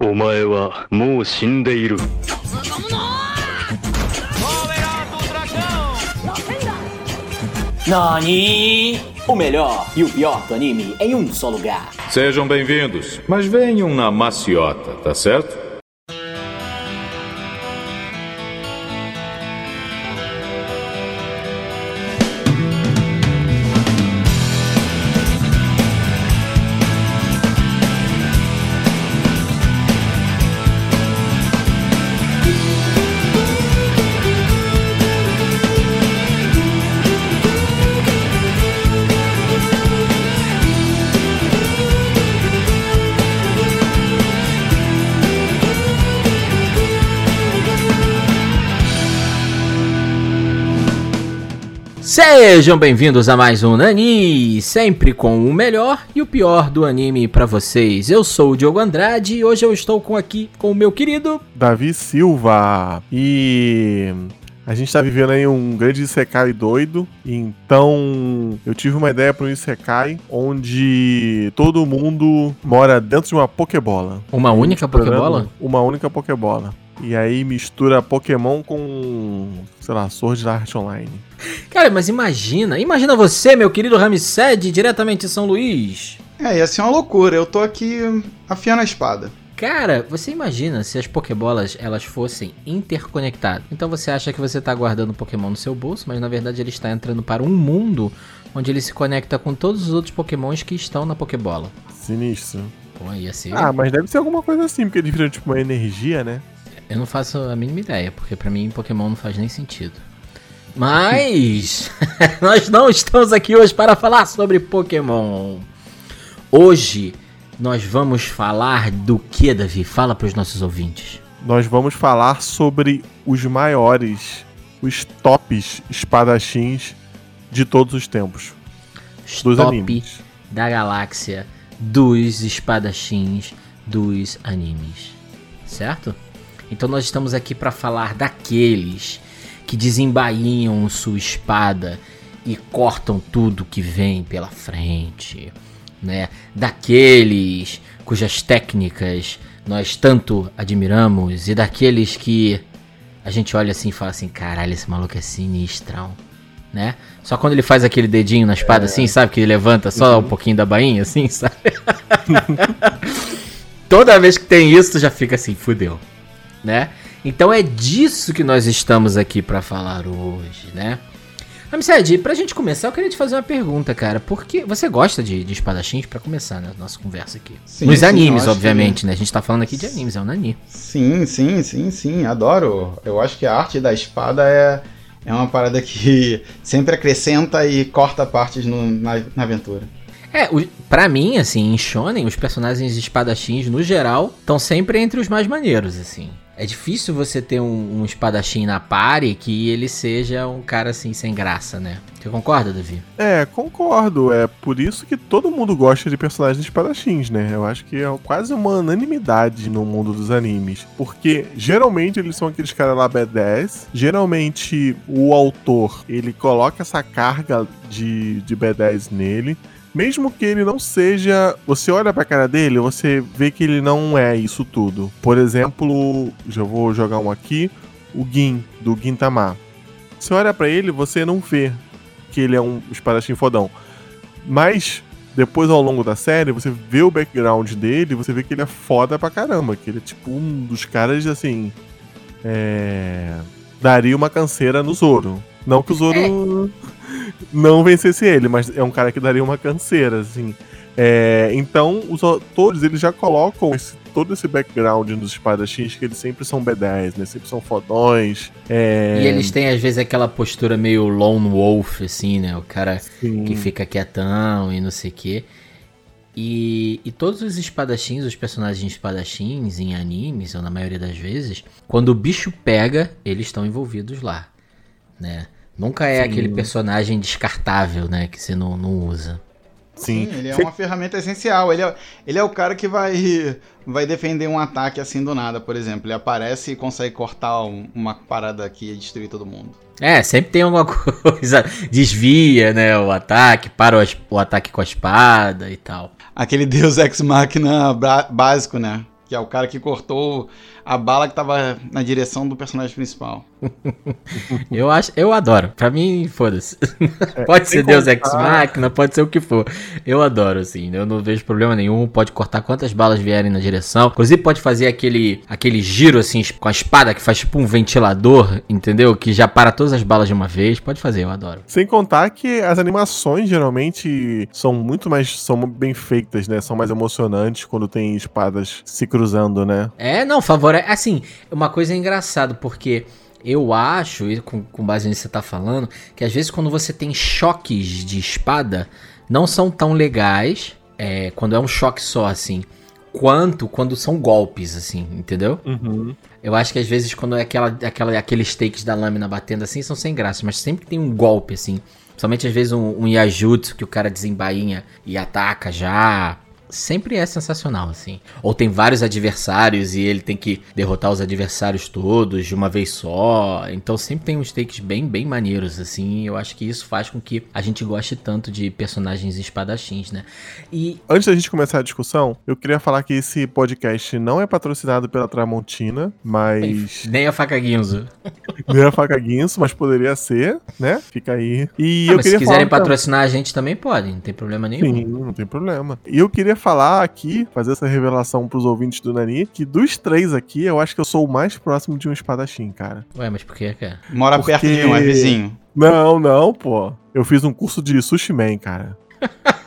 お前はもう死んでいる。 Nani! O melhor e o pior do anime em um só lugar. Sejam bem-vindos, mas venham na maciota, tá certo? Sejam bem-vindos a mais um Nani, sempre com o melhor e o pior do anime pra vocês. Eu sou o Diogo Andrade e hoje eu estou com aqui com o meu querido Davi Silva. E a gente tá vivendo aí um grande Isekai doido. Então eu tive uma ideia para um Isekai onde todo mundo mora dentro de uma Pokébola. Uma única Pokébola? Uma única Pokébola. E aí mistura Pokémon com, sei lá, Sword Art Online. Cara, mas imagina, imagina você, meu querido Ramsed, diretamente de São Luís. É, ia ser uma loucura. Eu tô aqui afiando a espada. Cara, você imagina se as Pokébolas elas fossem interconectadas. Então você acha que você tá guardando um Pokémon no seu bolso, mas na verdade ele está entrando para um mundo onde ele se conecta com todos os outros Pokémons que estão na Pokébola. Sinistro. Pô, ia ser. Ah, mas deve ser alguma coisa assim, porque ele vira tipo uma energia, né? Eu não faço a mínima ideia, porque pra mim Pokémon não faz nem sentido. Mas nós não estamos aqui hoje para falar sobre Pokémon. Hoje nós vamos falar do que, Davi? Fala para os nossos ouvintes. Nós vamos falar sobre os maiores, os tops espadachins de todos os tempos. Os Dos top animes. da galáxia dos espadachins dos animes. Certo? Então nós estamos aqui para falar daqueles que desembainham sua espada e cortam tudo que vem pela frente, né? Daqueles cujas técnicas nós tanto admiramos e daqueles que a gente olha assim e fala assim, caralho, esse maluco é sinistrão, né? Só quando ele faz aquele dedinho na espada assim, sabe que ele levanta só um pouquinho da bainha assim, sabe? Toda vez que tem isso, tu já fica assim, fudeu, né? Então é disso que nós estamos aqui pra falar hoje, né? Amizade, pra gente começar, eu queria te fazer uma pergunta, cara. Por que você gosta de, de espadachins pra começar né, a nossa conversa aqui? Sim, Nos animes, obviamente, né? A gente tá falando aqui de animes, é o Nani. Sim, sim, sim, sim. Adoro. Eu acho que a arte da espada é, é uma parada que sempre acrescenta e corta partes no- na, na aventura. É, o, pra mim, assim, em Shonen, os personagens espadachins, no geral, estão sempre entre os mais maneiros, assim. É difícil você ter um, um espadachim na pare que ele seja um cara, assim, sem graça, né? Você concorda, Davi? É, concordo. É por isso que todo mundo gosta de personagens espadachins, né? Eu acho que é quase uma unanimidade no mundo dos animes. Porque geralmente eles são aqueles caras lá B10. Geralmente o autor ele coloca essa carga de, de B10 nele. Mesmo que ele não seja. Você olha pra cara dele, você vê que ele não é isso tudo. Por exemplo, já vou jogar um aqui: o Gin, do Gintama. Você olha pra ele, você não vê que ele é um espadachim fodão. Mas, depois ao longo da série, você vê o background dele, você vê que ele é foda pra caramba. Que ele é tipo um dos caras, assim. É. Daria uma canseira no Zoro. Não que o Zoro não vencesse ele, mas é um cara que daria uma canseira, assim. É, então, os autores eles já colocam esse- todo esse background dos espadachins que eles sempre são B10, né? Sempre são fodões. É, E eles têm, às vezes, aquela postura meio lone wolf, assim, né? O cara sim. que fica quietão e não sei o quê. E, e todos os espadachins, os personagens espadachins em animes, ou na maioria das vezes, quando o bicho pega, eles estão envolvidos lá, né? Nunca é Sim. aquele personagem descartável, né? Que você não, não usa. Sim. ele é uma ferramenta essencial. Ele é, ele é o cara que vai, vai defender um ataque assim do nada, por exemplo. Ele aparece e consegue cortar um- uma parada que ia destruir todo mundo. É, sempre tem alguma coisa. Desvia, né? O ataque, para o, o ataque com a espada e tal. Aquele Deus Ex Machina básico, né? Que é o cara que cortou a bala que tava na direção do personagem principal. Eu acho, eu adoro. Pra mim, foda-se. pode ser Deus contar- Ex Machina, pode ser o que for. Eu adoro, assim. Eu não vejo problema nenhum. Pode cortar quantas balas vierem na direção. Inclusive, pode fazer aquele, aquele giro, assim, com a espada que faz tipo um ventilador, entendeu? Que já para todas as balas de uma vez. Pode fazer, eu adoro. Sem contar que as animações geralmente são muito mais. são bem feitas, né? São mais emocionantes quando tem espadas se cruzando, né? É, não, favorece. Assim, uma coisa engraçada, porque eu acho, e com, com base nisso que você tá falando, que às vezes quando você tem choques de espada, não são tão legais, é, quando é um choque só, assim, quanto quando são golpes, assim, entendeu? Uhum. Eu acho que às vezes quando é aquela, aquela, aqueles takes da lâmina batendo assim, são sem graça, mas sempre tem um golpe, assim, somente às vezes um, um Yajutsu que o cara desembainha e ataca já. Sempre é sensacional, assim. Ou tem vários adversários e ele tem que derrotar os adversários todos de uma vez só. Então sempre tem uns takes bem, bem maneiros, assim. Eu acho que isso faz com que a gente goste tanto de personagens espadachins, né? E Antes da gente começar a discussão, eu queria falar que esse podcast não é patrocinado pela Tramontina, mas. nem a faca Guinzo. Nem a faca Guinso, mas poderia ser, né? Fica aí. E Ah, eu mas se queria quiserem falar. patrocinar a gente também podem, não tem problema nenhum. Sim, não tem problema. E eu queria falar aqui, fazer essa revelação pros ouvintes do Nani, que dos três aqui, eu acho que eu sou o mais próximo de um espadachim, cara. Ué, mas por que, cara? Mora Porque- perto de um, é vizinho. Não, não, pô. Eu fiz um curso de sushi man, cara.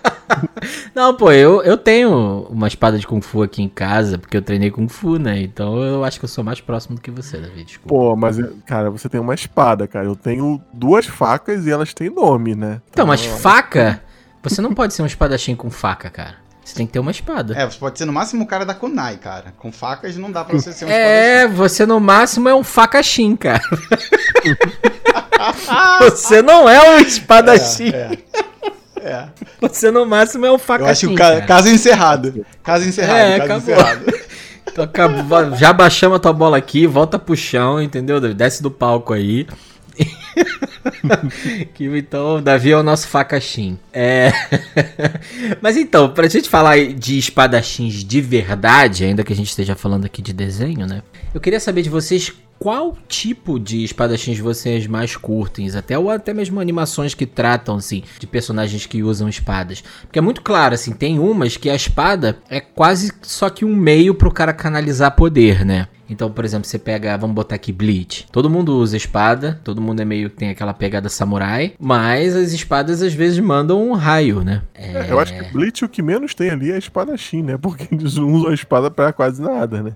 Não, pô, eu, eu tenho uma espada de Kung Fu aqui em casa, porque eu treinei Kung Fu, né? Então eu acho que eu sou mais próximo do que você, David. Desculpa. Pô, mas, cara, você tem uma espada, cara. Eu tenho duas facas e elas têm nome, né? Então, mas faca, você não pode ser um espadachim com faca, cara. Você tem que ter uma espada. É, você pode ser no máximo o cara da Kunai, cara. Com facas não dá pra você ser um É, você no máximo é um facachim, cara. você não é um espadachim. É, é, é. Você no máximo é um Eu facachim. acho que o ca- caso encerrado. Caso encerrado, É, caso acabou. encerrado. Então, acabou- já baixamos a tua bola aqui, volta pro chão, entendeu? Desce do palco aí. que então, Davi é o nosso facachim. É. Mas então, pra gente falar de espadachins de verdade, ainda que a gente esteja falando aqui de desenho, né? Eu queria saber de vocês qual tipo de espadachins vocês mais curtem, até ou até mesmo animações que tratam assim de personagens que usam espadas. Porque é muito claro assim, tem umas que a espada é quase só que um meio pro cara canalizar poder, né? Então, por exemplo, você pega, vamos botar aqui Bleach. Todo mundo usa espada, todo mundo é meio tem aquela pegada samurai, mas as espadas às vezes mandam um raio, né? É, eu acho que Bleach o que menos tem ali é espadachim, né? Porque eles usam a espada pra quase nada, né?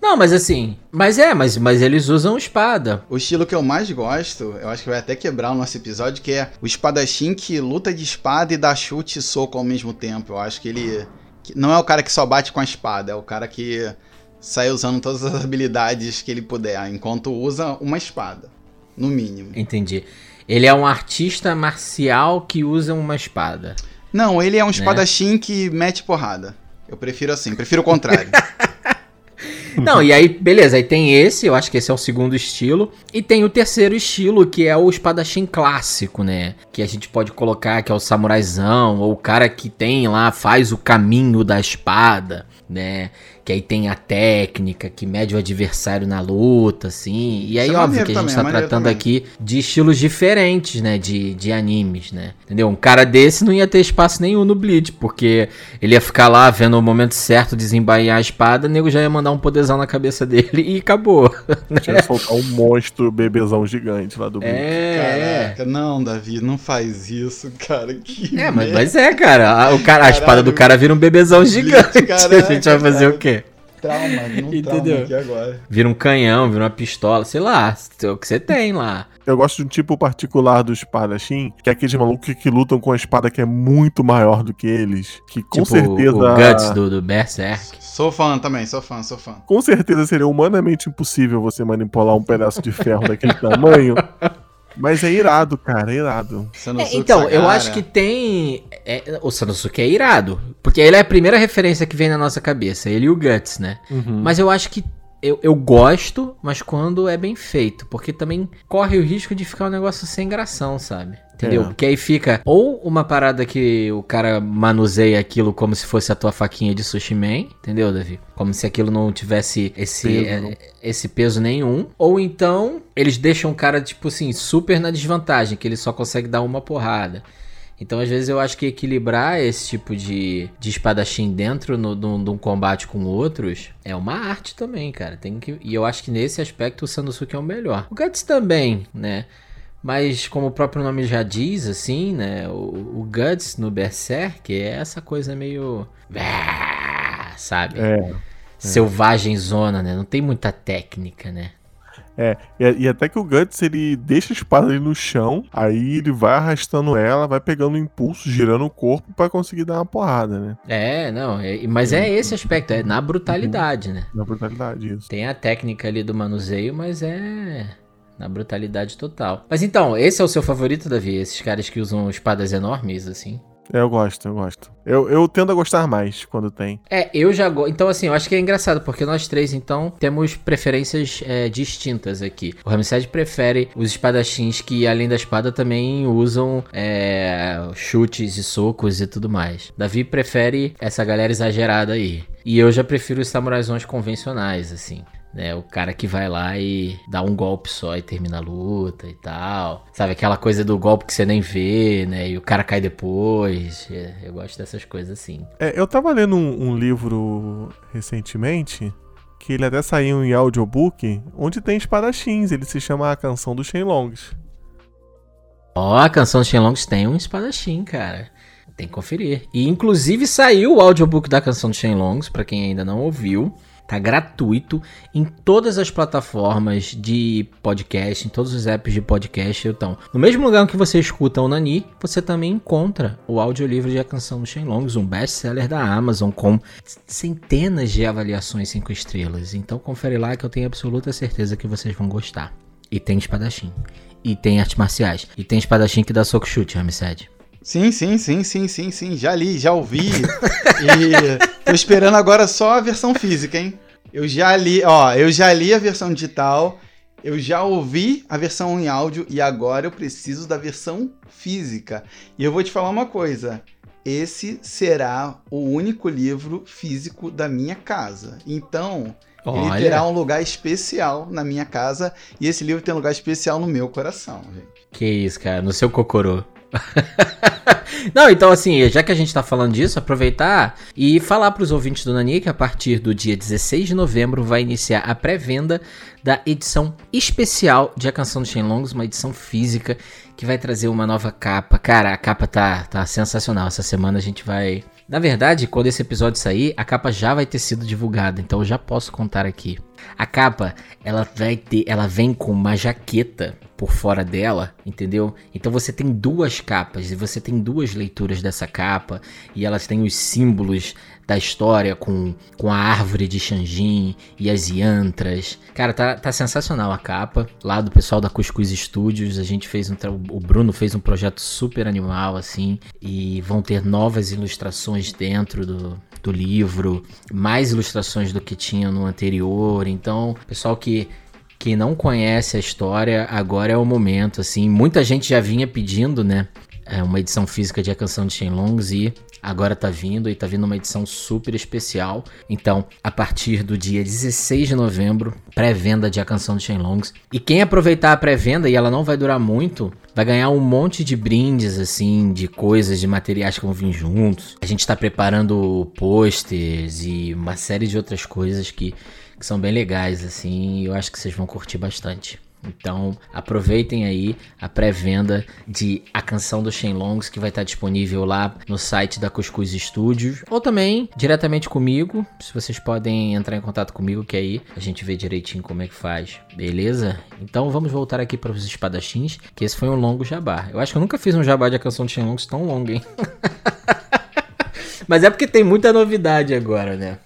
Não, mas assim, mas é, mas, mas eles usam espada. O estilo que eu mais gosto, eu acho que vai até quebrar o nosso episódio, que é o espadachim que luta de espada e dá chute e soco ao mesmo tempo. Eu acho que ele. que não é o cara que só bate com a espada, é o cara que sai usando todas as habilidades que ele puder, enquanto usa uma espada. No mínimo. Entendi. Ele é um artista marcial que usa uma espada. Não, ele é um espadachim que mete porrada. Eu prefiro assim, prefiro o contrário. Não, e aí, beleza, aí tem esse, eu acho que esse é o segundo estilo. E tem o terceiro estilo, que é o espadachim clássico, né? Que a gente pode colocar que é o samuraizão, ou o cara que tem lá, faz o caminho da espada, né? Que aí tem a técnica, que mede o adversário na luta, assim. E aí, Isso é óbvio maneiro que a gente também, tá é tratando também. aqui de estilos diferentes, né? De, de animes, né? Entendeu? Um cara desse não ia ter espaço nenhum no Bleach, porque ele ia ficar lá vendo o momento certo desembainhar a espada, o nego já ia mandar um poderzão na cabeça dele e acabou. Tinha soltar um monstro bebezão gigante lá do Bleach. É, Caraca, não, Davi, não faz isso, cara. Que é, mas, mas é, cara. A, o cara, a espada do cara vira um bebezão gigante. caraca, a gente vai fazer cara. o quê? Trauma, não Entendeu? trauma aqui agora. Vira um canhão, vira uma pistola, sei lá, é o que você tem lá. Eu gosto de um tipo particular do espadachim, que é aqueles malucos que, que lutam com a espada que é muito maior do que eles. Que com tipo certeza. o Guts do, do Berserk. Sou fã também, sou fã, sou fã. Com certeza seria humanamente impossível você manipular um pedaço de ferro daquele tamanho. Mas é irado, cara, é irado. Sanosuke É, então, eu Sagara. acho que tem. é, o Sanosuke é irado. Porque ele é a primeira referência que vem na nossa cabeça. Ele e o Guts, né? Uhum. Mas eu acho que eu, eu gosto, mas quando é bem feito. Porque também corre o risco de ficar um negócio sem gração, sabe? Entendeu? É. Porque aí fica ou uma parada que o cara manuseia aquilo como se fosse a tua faquinha de sushi man, entendeu, Davi? Como se aquilo não tivesse esse Peso. é, esse peso nenhum. Ou então eles deixam o cara, tipo assim, super na desvantagem, que ele só consegue dar uma porrada. Então, às vezes, eu acho que equilibrar esse tipo de, de espadachim dentro de um combate com outros é uma arte também, cara. Tem que, e eu acho que nesse aspecto o Sanosuke é o melhor. O Guts também, né? Mas como o próprio nome já diz, assim, né? O, o Guts no Berserk é essa coisa meio. Sabe? É. Selvagem zona, né? Não tem muita técnica, né? É, e, e até que o Guts ele deixa a espada ali no chão, aí ele vai arrastando ela, vai pegando o impulso, girando o corpo pra conseguir dar uma porrada, né? É, não. é- mas é esse aspecto, é na brutalidade, né? Na brutalidade, isso. Tem a técnica ali do manuseio, mas é na brutalidade total. Mas então, esse é o seu favorito, Davi? Esses caras que usam espadas enormes, assim? É, eu gosto, eu gosto. Eu, eu tendo a gostar mais quando tem. É, eu já gosto. Então, assim, eu acho que é engraçado, porque nós três, então, temos preferências é, distintas aqui. O Ramsed prefere os espadachins que, além da espada, também usam é, chutes e socos e tudo mais. Davi prefere essa galera exagerada aí. E eu já prefiro os samuraizões convencionais, assim. Né, o cara que vai lá e dá um golpe só e termina a luta e tal. Sabe, aquela coisa do golpe que você nem vê, né? E o cara cai depois. É, Eu gosto dessas coisas assim. É, eu tava lendo um, um livro recentemente, que ele até saiu em audiobook, onde tem espadachins. Ele se chama A Canção dos Shenlongs. Ó, a canção de Shenlongs tem um espadachim, cara. Tem que conferir. E inclusive saiu o audiobook da canção de Shenlongs, pra quem ainda não ouviu. Tá gratuito em todas as plataformas de podcast, em todos os apps de podcast. Então, no mesmo lugar que você escuta o Nani, você também encontra o audiolivro de A Canção do Shenlongs, um best-seller da Amazon com centenas de avaliações 5 estrelas. Então, confere lá que eu tenho absoluta certeza que vocês vão gostar. E tem espadachim. E tem artes marciais. E tem espadachim que dá soco chute, Ramsed. Sim, sim, sim, sim, sim, sim. Já li, já ouvi. e tô esperando agora só a versão física, hein? Eu já li, ó, eu já li a versão digital, eu já ouvi a versão em áudio e agora eu preciso da versão física. E eu vou te falar uma coisa. Esse será o único livro físico da minha casa. Então, ele terá um lugar especial na minha casa e esse livro tem um lugar especial no meu coração, gente. Que isso, cara, no seu cocorô. Não, então assim, já que a gente tá falando disso, aproveitar e falar pros ouvintes do Nani que a partir do dia 16 de novembro vai iniciar a pré-venda da edição especial de A Canção dos Shenlongs, uma edição física que vai trazer uma nova capa. Cara, a capa tá, tá sensacional. Essa semana a gente vai. Na verdade, quando esse episódio sair, a capa já vai ter sido divulgada, então eu já posso contar aqui. A capa, ela vai ter, ela vem com uma jaqueta por fora dela, entendeu? Então você tem duas capas e você tem duas leituras dessa capa e elas têm os símbolos da história com, com a árvore de Xanjin e as yantras. Cara, tá, tá sensacional a capa. Lá do pessoal da Cuscuz Studios, a gente fez um o Bruno fez um projeto super animal assim e vão ter novas ilustrações dentro do, do livro, mais ilustrações do que tinha no anterior. Então, pessoal que que não conhece a história, agora é o momento, assim. Muita gente já vinha pedindo, né? é, uma edição física de A Canção de Shenlongs e agora tá vindo e tá vindo uma edição super especial. Então, a partir do dia 16 de novembro, pré-venda de A Canção de Shenlongs. E quem aproveitar a pré-venda, e ela não vai durar muito, vai ganhar um monte de brindes, assim, de coisas, de materiais que vão vir juntos. A gente tá preparando posters e uma série de outras coisas que, que são bem legais, assim, e eu acho que vocês vão curtir bastante. Então aproveitem aí a pré-venda de A Canção do Shenlongs que vai estar disponível lá no site da Cuscuz Studios ou também diretamente comigo, se vocês podem entrar em contato comigo que aí a gente vê direitinho como é que faz, beleza? Então vamos voltar aqui para os espadachins, que esse foi um longo jabá. Eu acho que eu nunca fiz um jabá de A Canção do Shenlongs tão longo, hein? Mas é porque tem muita novidade agora, né?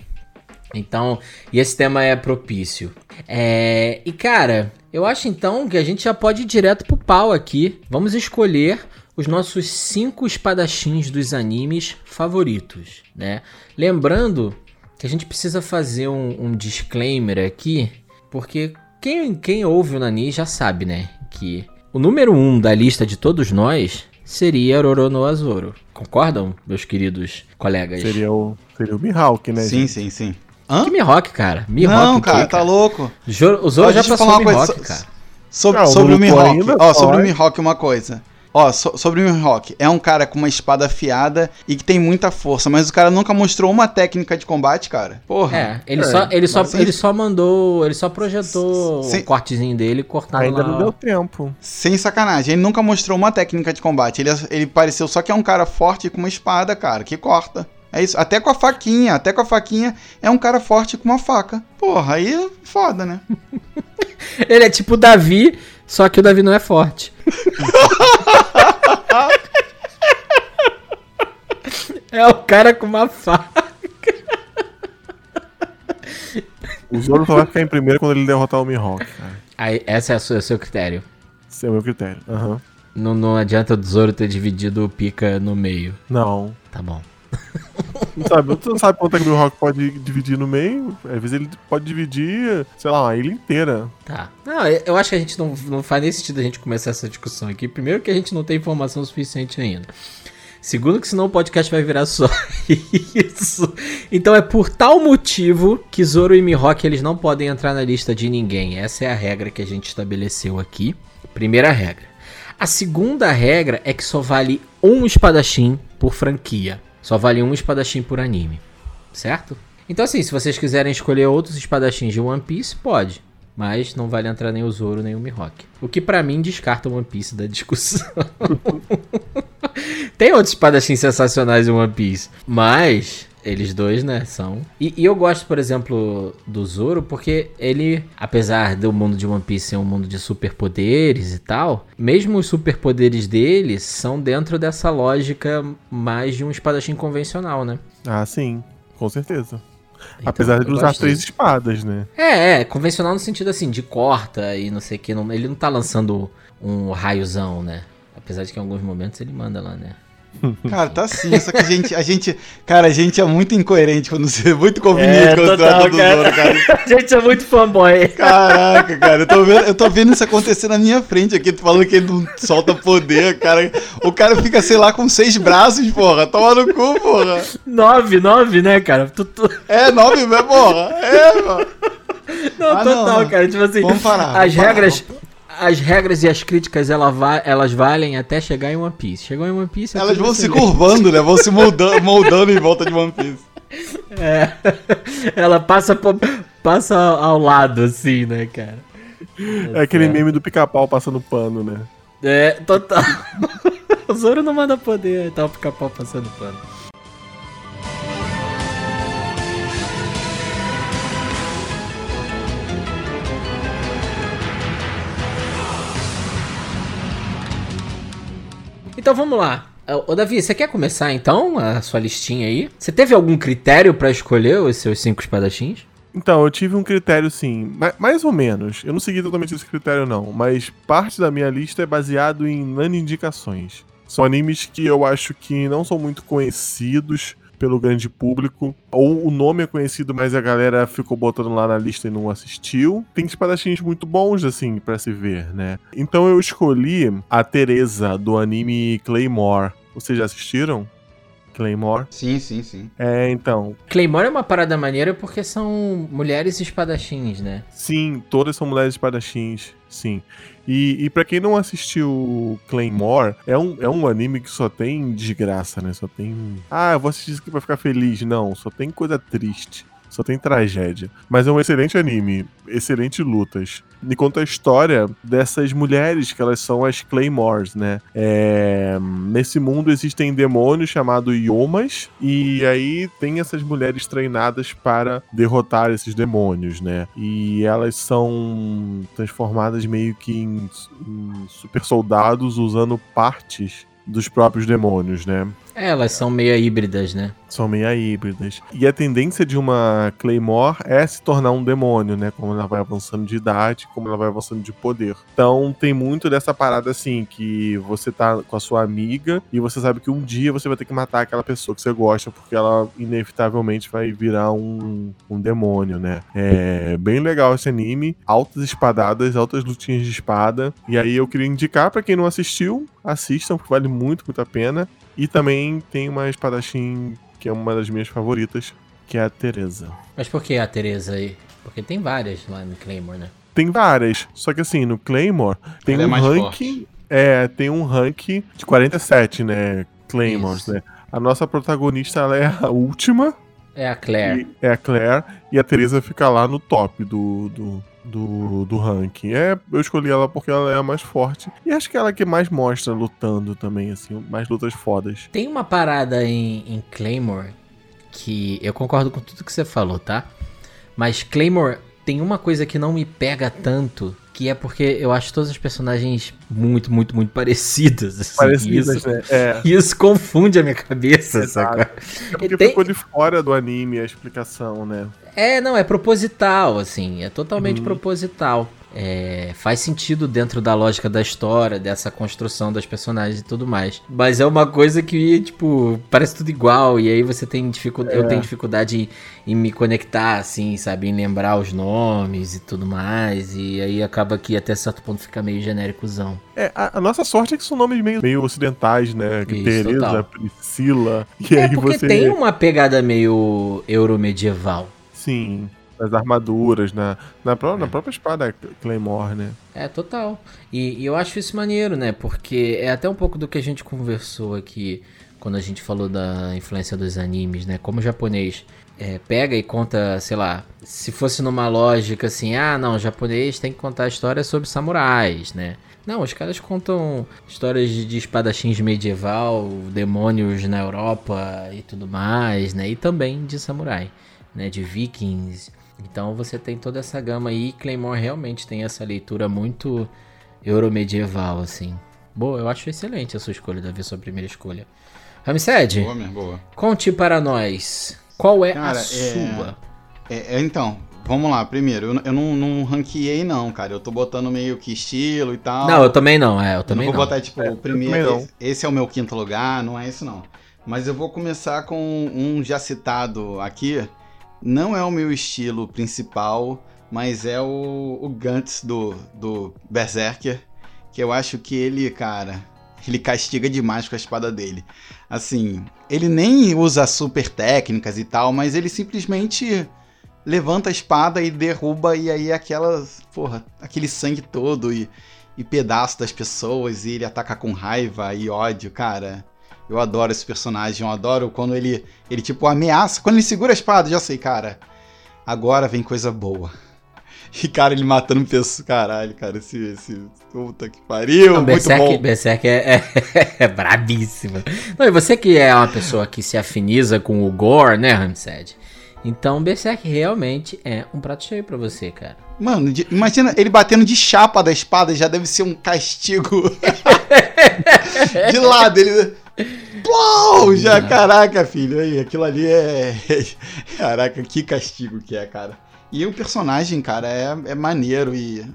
Então, e esse tema é propício. É, e cara, eu acho então que a gente já pode ir direto pro pau aqui. Vamos escolher os nossos cinco espadachins dos animes favoritos, né? Lembrando que a gente precisa fazer um, um disclaimer aqui, porque quem, quem ouve o Nani já sabe, né? Que o número um da lista de todos nós seria Roronoa Azoro. Concordam, meus queridos colegas? Seria o, seria o Mihawk, né? Sim, gente? sim, sim. Hã? Que Mihawk, cara? Mihawk Não, quê, cara, tá louco. Joro- O Zoro já passou falar o uma coisa, Mihawk, so- cara. Sobre, Não, sobre o Mihawk. ainda Ó, sobre o Mihawk uma coisa. Ó, so- sobre o Mihawk. É um cara com uma espada afiada e que tem muita força, mas o cara nunca mostrou uma técnica de combate, cara. Porra. É, ele É, só, ele, só, mas- ele só mandou, ele só projetou Sim. o cortezinho dele cortado Ainda lá. não deu tempo. Sem sacanagem. Ele nunca mostrou uma técnica de combate. Ele, ele pareceu só que é um cara forte com uma espada, cara, que corta. É isso. Até com a faquinha. Até com a faquinha é um cara forte com uma faca. Porra, aí é foda, né? Ele é tipo o Davi, só que o Davi não é forte. é o cara com uma faca. O Zoro só vai ficar em primeiro quando ele derrotar o Mihawk. Aí, esse é o seu, o seu critério. Esse é o meu critério. Aham. Não, não adianta o Zoro ter dividido o pica no meio. Não. Tá bom. Sabe, tu não sabe quanto é que o Mihawk pode dividir no meio. Às vezes ele pode dividir, sei lá, uma ilha inteira. Tá. Não, eu eu acho que a gente não, não faz nem sentido a gente começar essa discussão aqui. Primeiro que a gente não tem informação suficiente ainda. Segundo que senão o podcast vai virar só isso. Então é por tal motivo que Zoro e Mihawk eles não podem entrar na lista de ninguém. Essa é a regra que a gente estabeleceu aqui. Primeira regra. A segunda regra é que só vale um espadachim por franquia. Só vale um espadachim por anime. Certo? Então assim, se vocês quiserem escolher outros espadachins de One Piece, pode. Mas não vale entrar nem o Zoro nem o Mihawk. O que pra mim descarta o One Piece da discussão. Tem outros espadachins sensacionais em One Piece. Mas eles dois, né, são. E, e eu gosto, por exemplo, do Zoro porque ele, apesar do mundo de One Piece ser um mundo de superpoderes e tal, mesmo os superpoderes dele são dentro dessa lógica mais de um espadachim convencional, né? Ah, sim. Com certeza. Então, Apesar de usar três disso. espadas, né? É, é, convencional no sentido assim, de corta e não sei o que. Não, ele não tá lançando um raiozão, né? Apesar de que em alguns momentos ele manda lá, né? Cara, tá sim. Só que a gente, a gente. Cara, a gente é muito incoerente quando você. é Muito conveniente quando trata do Zoro, cara. A gente é muito fanboy. Caraca, cara, eu tô, vendo, eu tô vendo isso acontecer na minha frente aqui. Tu falando que ele não solta poder, cara. O cara fica, sei lá, com seis braços, porra. Toma no cu, porra. Nove, nove, né, cara? Tu, tu... É, nove, porra. É, mano. Não, Ah, total, não. cara. Tipo assim, Vamos parar, as vamos parar, regras. As regras e as críticas ela va- elas valem até chegar em One Piece. Chegou em One Piece. é Elas vão se curvando, né? Vão se moldando, moldando em volta de One Piece. É. Ela passa, passa ao lado, assim, né, cara? É aquele certo. meme do pica-pau passando pano, né? É, total. o Zoro não manda poder, tá o pica-pau passando pano. Então vamos lá. Ô Davi, você quer começar então a sua listinha aí? Você teve algum critério pra escolher os seus cinco espadachins? Então, eu tive um critério sim, ma- mais ou menos. Eu não segui totalmente esse critério, não, mas parte da minha lista é baseado em nano indicações. São animes que eu acho que não são muito conhecidos pelo grande público, ou o nome é conhecido, mas a galera ficou botando lá na lista e não assistiu. Tem espadachins muito bons, assim, pra se ver, né? Então eu escolhi a Teresa, do anime Claymore. Vocês já assistiram? Claymore? Sim, sim, sim. É, então, Claymore é uma parada maneira porque são mulheres espadachins, né? Sim, todas são mulheres espadachins, sim. E, e para quem não assistiu Claymore, é um, é um anime que só tem desgraça, né? Só tem. Ah, eu vou assistir isso aqui pra ficar feliz. Não, só tem coisa triste. Só tem tragédia. Mas é um excelente anime. Excelentes lutas. E conta a história dessas mulheres, que elas são as Claymores, né? É, Nesse mundo existem demônios chamados Yomas. E aí tem essas mulheres treinadas para derrotar esses demônios, né? E elas são transformadas meio que em, em super soldados usando partes dos próprios demônios, né? É, elas são meio híbridas, né? São meio híbridas. E a tendência de uma Claymore é se tornar um demônio, né? Como ela vai avançando de idade, como ela vai avançando de poder. Então tem muito dessa parada assim, que você tá com a sua amiga e você sabe que um dia você vai ter que matar aquela pessoa que você gosta, porque ela inevitavelmente vai virar um, um demônio, né? É bem legal esse anime. Altas espadadas, altas lutinhas de espada. E aí eu queria indicar para quem não assistiu, assistam, porque vale muito, muito a pena. E também tem uma espadachim que é uma das minhas favoritas, que é a Teresa. Mas por que a Teresa aí? Porque tem várias lá no Claymore, né? Tem várias, só que assim, no Claymore tem Ela é um mais ranking. É, tem um ranking de 47, né? Claymores, Isso. né? A nossa protagonista ela é a última, É a Claire. e- é a Claire, e a Teresa fica lá no top do, do, do, do ranking. É, eu escolhi ela porque ela é a mais forte. E acho que ela é que mais mostra lutando também, assim, mais lutas fodas. Tem uma parada em, em Claymore que eu concordo com tudo que você falou, tá? Mas Claymore tem uma coisa que não me pega tanto, que é porque eu acho todas as personagens muito, muito, muito parecidas. Assim, Parecidas, isso, né? É. isso confunde a minha cabeça, Exato. saca? É porque Tem- ficou de fora do anime a explicação, né? É, não, é proposital, assim, é totalmente Uhum. proposital. É, faz sentido dentro da lógica da história, dessa construção das personagens e tudo mais. Mas é uma coisa que, tipo, parece tudo igual, e aí você tem dificuldade. Eu É. tenho dificuldade em, em me conectar, assim, sabe? Em lembrar os nomes e tudo mais. E aí acaba que até certo ponto fica meio genéricozão. É, a, a nossa sorte é que são nomes meio, meio ocidentais, né? Que Isso, Teresa, total. Priscila. E é aí porque você. tem uma pegada meio euromedieval. Sim, nas armaduras, na, na, pró- É. na própria espada Claymore, né? É, total. E, e eu acho isso maneiro, né? Porque é até um pouco do que a gente conversou aqui quando a gente falou da influência dos animes, né? Como o japonês é, pega e conta, sei lá, se fosse numa lógica assim, ah, não, o japonês tem que contar histórias sobre samurais, né? Não, os caras contam histórias de, de espadachins medieval, demônios na Europa e tudo mais, né? E também de samurai, né? De vikings. Então você tem toda essa gama aí e Claymore realmente tem essa leitura muito euromedieval, assim. Boa, eu acho excelente a sua escolha, Davi, sua primeira escolha. Ramsed, Boa, minha boa. conte para nós qual é Cara, a é- sua. É, é, então, vamos lá. Primeiro, eu, eu não, não ranqueei, não, cara. Eu tô botando meio que estilo e tal. Não, eu também não, é, eu Eu também não não. vou botar, tipo, É, o eu primeiro. Esse, esse é o meu quinto lugar, não é esse, não. Mas eu vou começar com um já citado aqui. Não é o meu estilo principal, mas é o, o Gantz do, do Berserker. Que eu acho que ele, cara, ele castiga demais com a espada dele. Assim, ele nem usa super técnicas e tal, mas ele simplesmente levanta a espada e derruba, e aí aquela, porra, aquele sangue todo e, e pedaço das pessoas, e ele ataca com raiva e ódio, cara. Eu adoro esse personagem, eu adoro quando ele, ele tipo, ameaça. Quando ele segura a espada, já sei, cara, agora vem coisa boa. E, cara, ele matando pessoas, caralho, cara, esse, esse, puta que pariu, Não, muito Berserk, bom. Berserk é, é, é brabíssimo. Não, e você que é uma pessoa que se afiniza com o gore, né, Ramsed? Então, Berserk realmente é um prato cheio pra você, cara. Mano, imagina ele batendo de chapa da espada, já deve ser um castigo. de lado, ele. Plou! Já, caraca, filho. Aí, aquilo ali é. Caraca, que castigo que é, cara. E o personagem, cara, é, é maneiro e.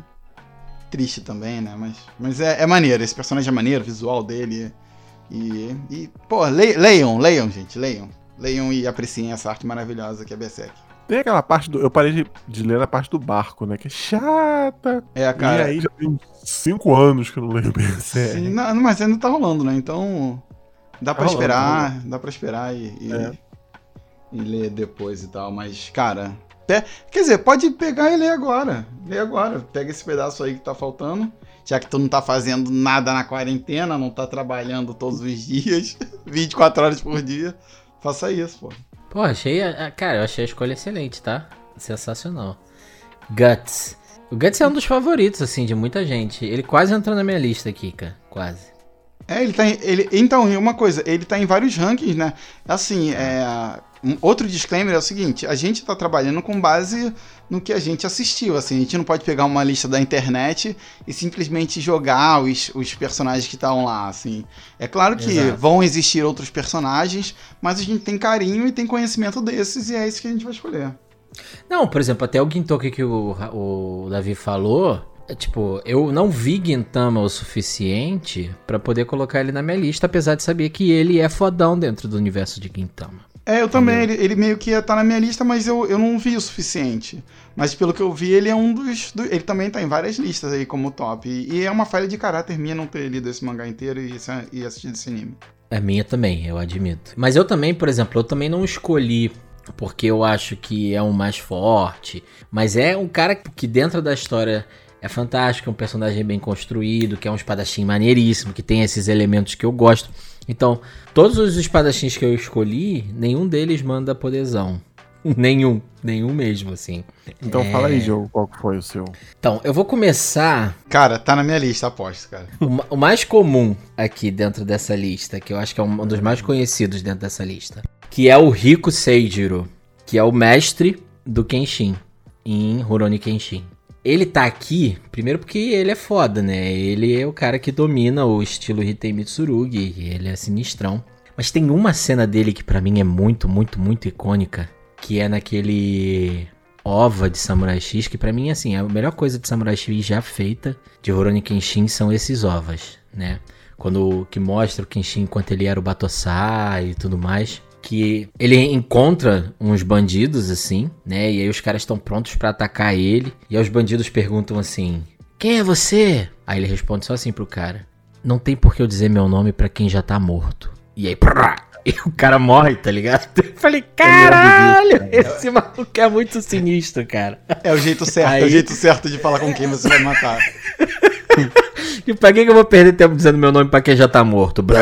Triste também, né? Mas, mas é, é maneiro. Esse personagem é maneiro, o visual dele. E. e pô, le, leiam, leiam, gente, leiam. Leiam e apreciem essa arte maravilhosa que é Berserk. Tem aquela parte do. Eu parei de, de ler a parte do barco, né? Que é chata. É, cara. e aí já tem cinco anos que eu não leio Berserk. Sim, não, mas ainda tá rolando, né? Então. Dá pra Tá rolando, esperar, tá dá pra esperar e, e, É. e ler depois e tal. Mas, cara. pe- Quer dizer, pode pegar e ler agora. Lê agora. Pega esse pedaço aí que tá faltando. Já que tu não tá fazendo nada na quarentena, não tá trabalhando todos os dias, 24 horas por dia. Faça isso, pô. Pô, achei. a- a- Cara, eu achei a escolha excelente, tá? Sensacional. Guts. O Guts é um dos favoritos, assim, de muita gente. Ele quase entrou na minha lista aqui, cara. Quase. É, ele tá em, ele, então, uma coisa, ele tá em vários rankings, né? Assim, é, um outro disclaimer é o seguinte: a gente tá trabalhando com base no que a gente assistiu. Assim, a gente não pode pegar uma lista da internet e simplesmente jogar os, os personagens que estão lá. Assim. É claro que Exato. vão existir outros personagens, mas a gente tem carinho e tem conhecimento desses, e é isso que a gente vai escolher. Não, por exemplo, até o Gintoki que o, o Davi falou, tipo, eu não vi Gintama o suficiente pra poder colocar ele na minha lista, apesar de saber que ele é fodão dentro do universo de Gintama. É, eu também. Ele, ele meio que ia estar na minha lista, mas eu, eu não vi o suficiente. Mas pelo que eu vi, ele é um dos. do- ele também tá em várias listas aí como top. E, e é uma falha de caráter minha não ter lido esse mangá inteiro e, e assistido esse anime. É minha também, eu admito. Mas eu também, por exemplo, eu também não escolhi porque eu acho que é um mais forte. Mas é um cara que dentro da história é fantástico, é um personagem bem construído, que é um espadachim maneiríssimo, que tem esses elementos que eu gosto. Então, todos os espadachins que eu escolhi, nenhum deles manda poderzão. nenhum, nenhum mesmo, assim. Então É. fala aí, Diogo, qual que foi o seu? Então, eu vou começar Cara, tá na minha lista, aposto, cara. o, o mais comum aqui dentro dessa lista, que eu acho que é um um dos mais conhecidos dentro dessa lista, que é o Rico Seijiro, que é o mestre do Kenshin em Rurouni Kenshin. Ele tá aqui, primeiro porque ele é foda, né? Ele é o cara que domina o estilo Hitei Mitsurugi, ele é sinistrão. Mas tem uma cena dele que pra mim é muito, muito, muito icônica, que é naquele ova de Samurai X, que pra mim assim, a melhor coisa de Samurai X já feita de Rurouni Kenshin são esses ovas, né? Quando que mostra o Kenshin enquanto ele era o Batosai e tudo mais, que ele encontra uns bandidos assim, né? E aí os caras estão prontos pra atacar ele, e aí os bandidos perguntam assim: "Quem é você?" Aí ele responde só assim pro cara: "Não tem por que eu dizer meu nome pra quem já tá morto." E aí, prá, e o cara morre, tá ligado? Eu falei, caralho, esse maluco é muito sinistro, cara. É o jeito certo, é Aí- o jeito certo de falar com quem você vai matar. E pra que, que eu vou perder tempo dizendo meu nome pra quem já tá morto?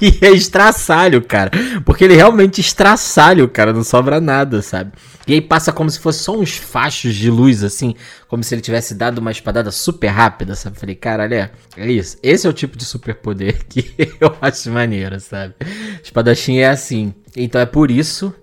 E é estraçalho, cara. Porque ele realmente estraçalha o cara, não sobra nada, sabe? E aí passa como se fosse só uns fachos de luz, assim, como se ele tivesse dado uma espadada super rápida, sabe? Falei, caralho, é, é isso. Esse é o tipo de superpoder que eu acho maneiro, sabe? Espadachim é assim. Então é por isso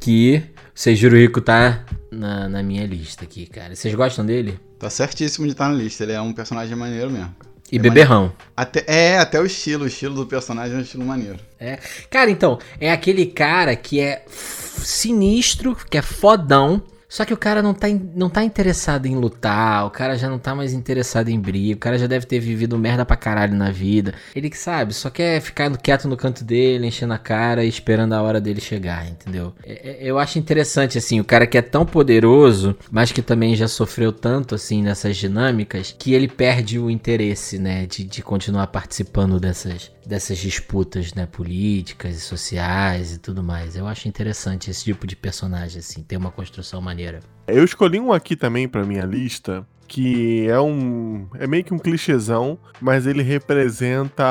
que Seijiro Rico tá na, na minha lista aqui, cara. Vocês gostam dele? Tá certíssimo de estar na lista, ele é um personagem maneiro mesmo. E É beberrão. Até, é, até o estilo, o estilo do personagem é um estilo maneiro. É. Cara, então, é aquele cara que é sinistro, que é fodão. Só que o cara não tá, não tá interessado em lutar, o cara já não tá mais interessado em briga, o cara já deve ter vivido merda pra caralho na vida. Ele que sabe, só quer ficar quieto no canto dele, enchendo a cara e esperando a hora dele chegar, entendeu? É- é- eu acho interessante, assim, o cara que é tão poderoso, mas que também já sofreu tanto, assim, nessas dinâmicas, que ele perde o interesse, né, de, de continuar participando dessas, dessas disputas, né, políticas e sociais e tudo mais. Eu acho interessante esse tipo de personagem, assim, ter uma construção maneira. Eu escolhi um aqui também pra minha lista, que é um. É meio que um clichêzão, mas ele representa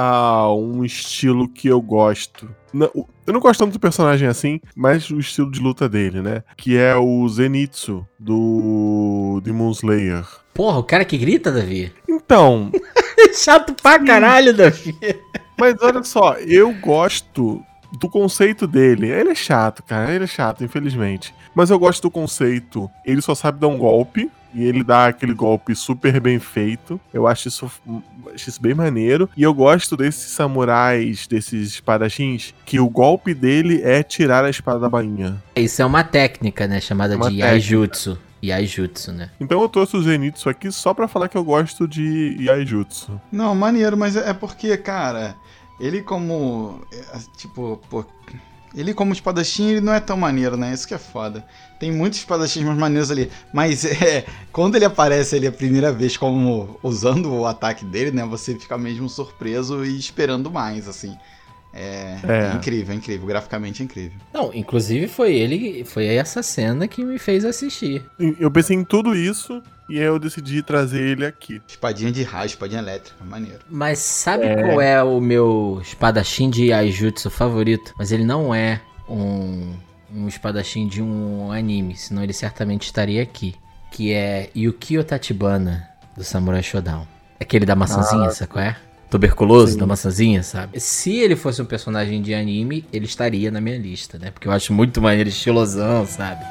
um estilo que eu gosto. Não- eu não gosto tanto do personagem assim, mas o estilo de luta dele, né? Que é o Zenitsu, do Demon Slayer. Porra, o cara que grita, Davi? Então, Chato pra caralho, Davi. Mas olha só, eu gosto do conceito dele. Ele é chato, cara. Ele é chato, infelizmente. Mas eu gosto do conceito. Ele só sabe dar um golpe. E ele dá aquele golpe super bem feito. Eu acho isso, acho isso bem maneiro. E eu gosto desses samurais, desses espadachins, que o golpe dele é tirar a espada da bainha. Isso é uma técnica, né, chamada Uma de técnica. Yaijutsu. Yaijutsu, né? Então eu trouxe o Zenitsu aqui só pra falar que eu gosto de Yaijutsu. Não, maneiro, mas é porque, cara, ele como. é, Tipo, pô. Ele como espadachim, ele não é tão maneiro, né? Isso que é foda. Tem muitos espadachins mais maneiros ali. Mas é. Quando ele aparece ali a primeira vez como usando o ataque dele, né? Você fica mesmo surpreso e esperando mais, assim. É, É. é incrível, é incrível. Graficamente é incrível. Não, inclusive foi ele, foi essa cena que me fez assistir. Eu pensei em tudo isso e aí eu decidi trazer ele aqui. Espadinha de raio, espadinha elétrica, maneiro. Mas sabe qual é o meu espadachim de Yaijutsu favorito? Mas ele não é um, um espadachim de um anime, senão ele certamente estaria aqui. Que é Yukio Tachibana, do Samurai Shodown. Aquele da maçãzinha, sabe qual é? Tuberculoso Sim. da maçãzinha, sabe? Se ele fosse um personagem de anime, ele estaria na minha lista, né? Porque eu acho muito maneiro, estilosão, sabe?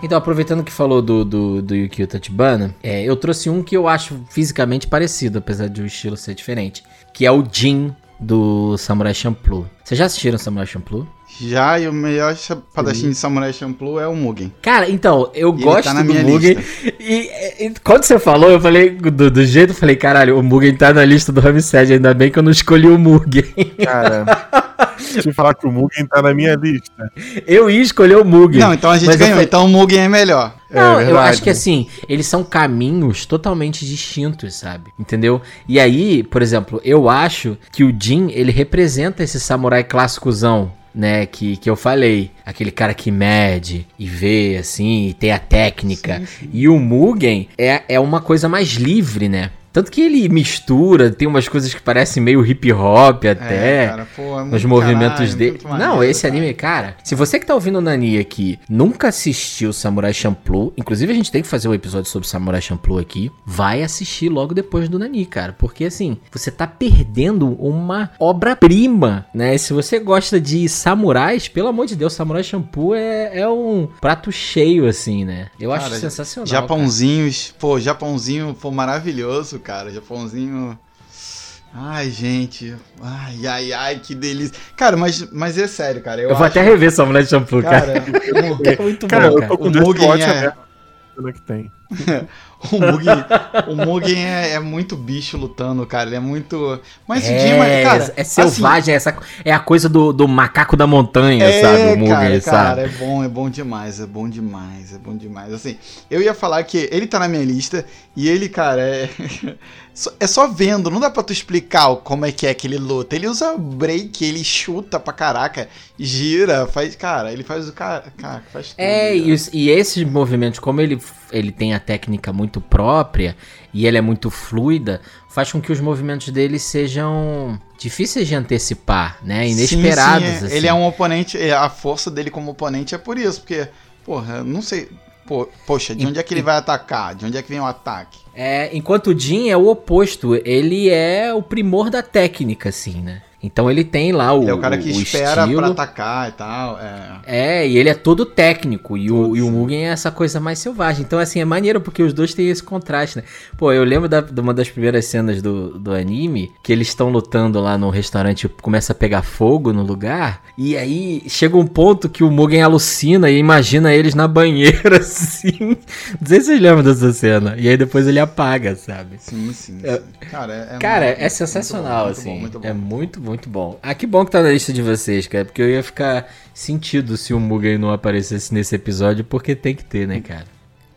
Então, aproveitando que falou do, do, do Yukio Tachibana, é, eu trouxe um que eu acho fisicamente parecido, apesar de o estilo ser diferente, que é o Jin do Samurai Champloo. Vocês já assistiram Samurai Champloo? Já, e o melhor espadachim de Samurai Champloo é o Mugen. Cara, então, eu E ele gosto tá na do minha Mugen. lista. E, e quando você falou, eu falei, do, do jeito, eu falei, caralho, o Mugen tá na lista do Ramsed, ainda bem que eu não escolhi o Mugen. Cara, eu falar que o Mugen tá na minha lista. Eu ia escolher o Mugen. Não, então a gente ganhou. falei- Então o Mugen é melhor. Não, É eu acho que assim, eles são caminhos totalmente distintos, sabe? Entendeu? E aí, por exemplo, eu acho que o Jin, ele representa esse samurai clássicozão, né? Que, que eu falei. Aquele cara que mede e vê, assim, e tem a técnica. E o Mugen é, é uma coisa mais livre, né? Tanto que ele mistura, tem umas coisas que parecem meio hip hop até. É, cara, pô, é movimentos caralho, dele. Não, maneiro, esse cara. anime, cara. Se você que tá ouvindo o Nani aqui nunca assistiu Samurai Champloo, inclusive a gente tem que fazer um episódio sobre Samurai Champloo aqui, vai assistir logo depois do Nani, cara. Porque assim, você tá perdendo uma obra-prima, né? Se você gosta de samurais, pelo amor de Deus, Samurai Champloo é, é um prato cheio, assim, né? Eu acho Cara, sensacional. Japãozinhos, pô, Japãozinho, pô, maravilhoso, cara. Japãozinho. Ai, gente. Ai, ai, ai, que delícia. Cara, mas, mas é sério, cara. Eu, Eu vou acho- até rever Samurai Champloo, cara. Cara, o, É muito Cara, bom, eu cara. tô com O dois Mugen é-. Né, que tem. o Mugen, o Mugen é, é muito bicho lutando, cara. Ele é muito. Mas o É, Dima, cara. é selvagem, essa, é a coisa do, do macaco da montanha, É, sabe? O Mugen, cara, sabe? cara, é bom, é bom demais, é bom demais, é bom demais. Assim, eu ia falar que ele tá na minha lista e ele, cara, é. só- É só vendo, não dá pra tu explicar como é que é que ele luta. Ele usa break, ele chuta pra caraca, gira, faz. Cara, ele faz o cara. Cara, faz tudo. É, e, os- e esses movimentos, como ele, ele tem a técnica muito própria e ele é muito fluida, faz com que os movimentos dele sejam difíceis de antecipar, né? Sim, Inesperados. sim, é. assim. Ele é um oponente, é, a força dele como oponente é por isso, porque, porra, eu não sei. Pô, poxa, de onde é que ele vai atacar? De onde é que vem o ataque? É, enquanto o Jin é o oposto, ele é o primor da técnica, assim, né? Então ele tem lá o, Ele é o cara que o espera estilo. pra atacar e tal. É. É, e ele é todo técnico, e o, e o Mugen é essa coisa mais selvagem. Então, assim, é maneiro porque os dois têm esse contraste, né? Pô, eu lembro da, de uma das primeiras cenas do, do anime, que eles estão lutando lá no restaurante, começa a pegar fogo no lugar, e aí chega um ponto que o Mugen alucina e imagina eles na banheira, assim. Não sei se vocês lembram dessa cena. E aí depois ele apaga, sabe? Sim, sim. É. sim. Cara, é, é Cara, é sensacional, muito bom, assim. Bom, muito bom. É muito, muito bom. Ah, que bom que tá na lista de vocês, cara. Porque eu ia ficar sentido se o Mugen não aparecesse nesse episódio, porque tem que ter, né, cara?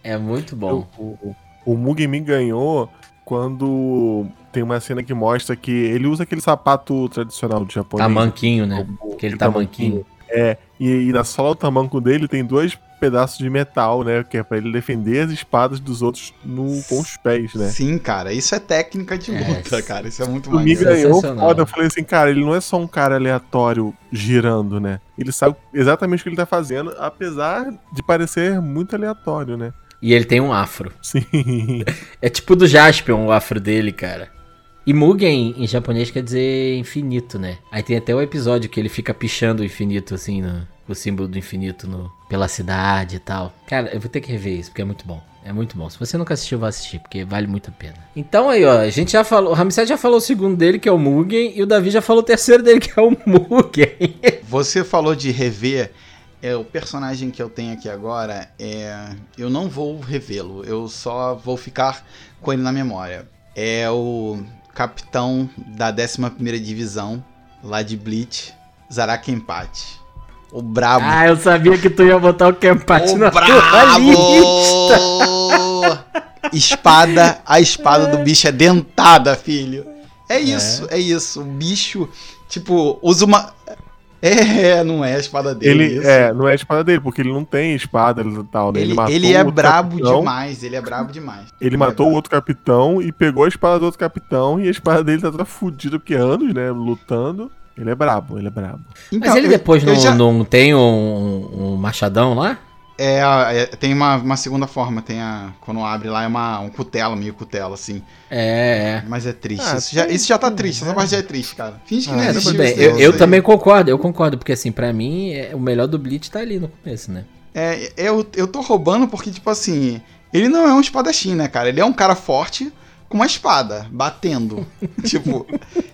É muito bom. O, o, o Mugen me ganhou quando tem uma cena que mostra que ele usa aquele sapato tradicional do japonês. Tamanquinho, né? O- Aquele o tamanquinho. É, e, e na sola do tamanco dele tem dois pedaços de metal, né? Que é pra ele defender as espadas dos outros no, com os pés, né? Sim, cara, isso é técnica de É, luta, cara. Isso é muito O me ganhou foda. Eu falei assim, cara, ele não é só um cara aleatório girando, né? Ele sabe exatamente o que ele tá fazendo, apesar de parecer muito aleatório, né? E ele tem um afro. Sim. É tipo do Jaspion, o afro dele, cara. E Mugen em japonês quer dizer infinito, né? Aí tem até o episódio que ele fica pichando o infinito, assim, no, o símbolo do infinito no, pela cidade e tal. Cara, eu vou ter que rever isso, porque é muito bom. É muito bom. Se você nunca assistiu, vá assistir, porque vale muito a pena. Então aí, ó, a gente já falou. O Ramsey já falou o segundo dele, que é o Mugen, e o Davi já falou o terceiro dele, que é o Mugen. Você falou de rever. É, o personagem que eu tenho aqui agora, é, eu não vou revê-lo, eu só vou ficar com ele na memória. É o capitão da 11ª Divisão, lá de Bleach, Zaraki Empate. O brabo. ah, eu sabia que tu ia botar o o na tua lista. brabo! espada, a espada do bicho é dentada, filho. É isso, é, isso. O bicho, tipo, usa uma... É, não é a espada dele. Ele isso. é, não é a espada dele, porque ele não tem espada e tal, né? Ele, matou ele é brabo capitão, demais, ele é brabo demais. Ele é matou o brabo. outro capitão e pegou a espada do outro capitão e a espada dele tá toda fudida, porque é anos, né? Lutando. Ele é brabo, ele é brabo. Mas Então, ele eu- depois eu não, já- não tem um, um machadão lá? É, é, tem uma, uma segunda forma, tem a. Quando abre lá é uma, um cutelo, meio cutelo, assim. É, é. Mas é triste. Ah, isso, já, isso já tá triste, essa parte já é triste, cara. Finge que Ah, tudo existiu Tudo bem, eu, eu também concordo, eu concordo, porque assim, pra mim, é- o melhor do Bleach tá ali no começo, né? É, eu, eu tô roubando porque, tipo assim, ele não é um espadachim, né, cara? Ele é um cara forte com uma espada, batendo. tipo,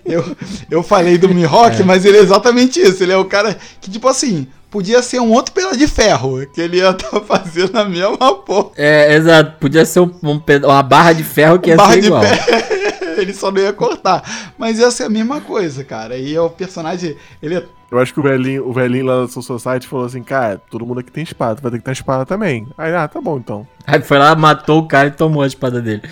eu, eu falei do Mihawk, mas ele é exatamente isso. Ele é o cara que, tipo assim, podia ser um outro pedaço de ferro, que ele ia estar fazendo a mesma porra. É, exato, podia ser um, um uma barra de ferro que ia barra ser de igual. ferro. ele só não ia cortar. Mas ia ser a mesma coisa, cara. E é o personagem, ele é Eu acho que o velhinho, o velhinho lá da Soul Society falou assim, cara, todo mundo aqui tem espada, vai ter que ter espada também. Aí, ah, tá bom então. Aí foi lá, matou o cara e tomou a espada dele.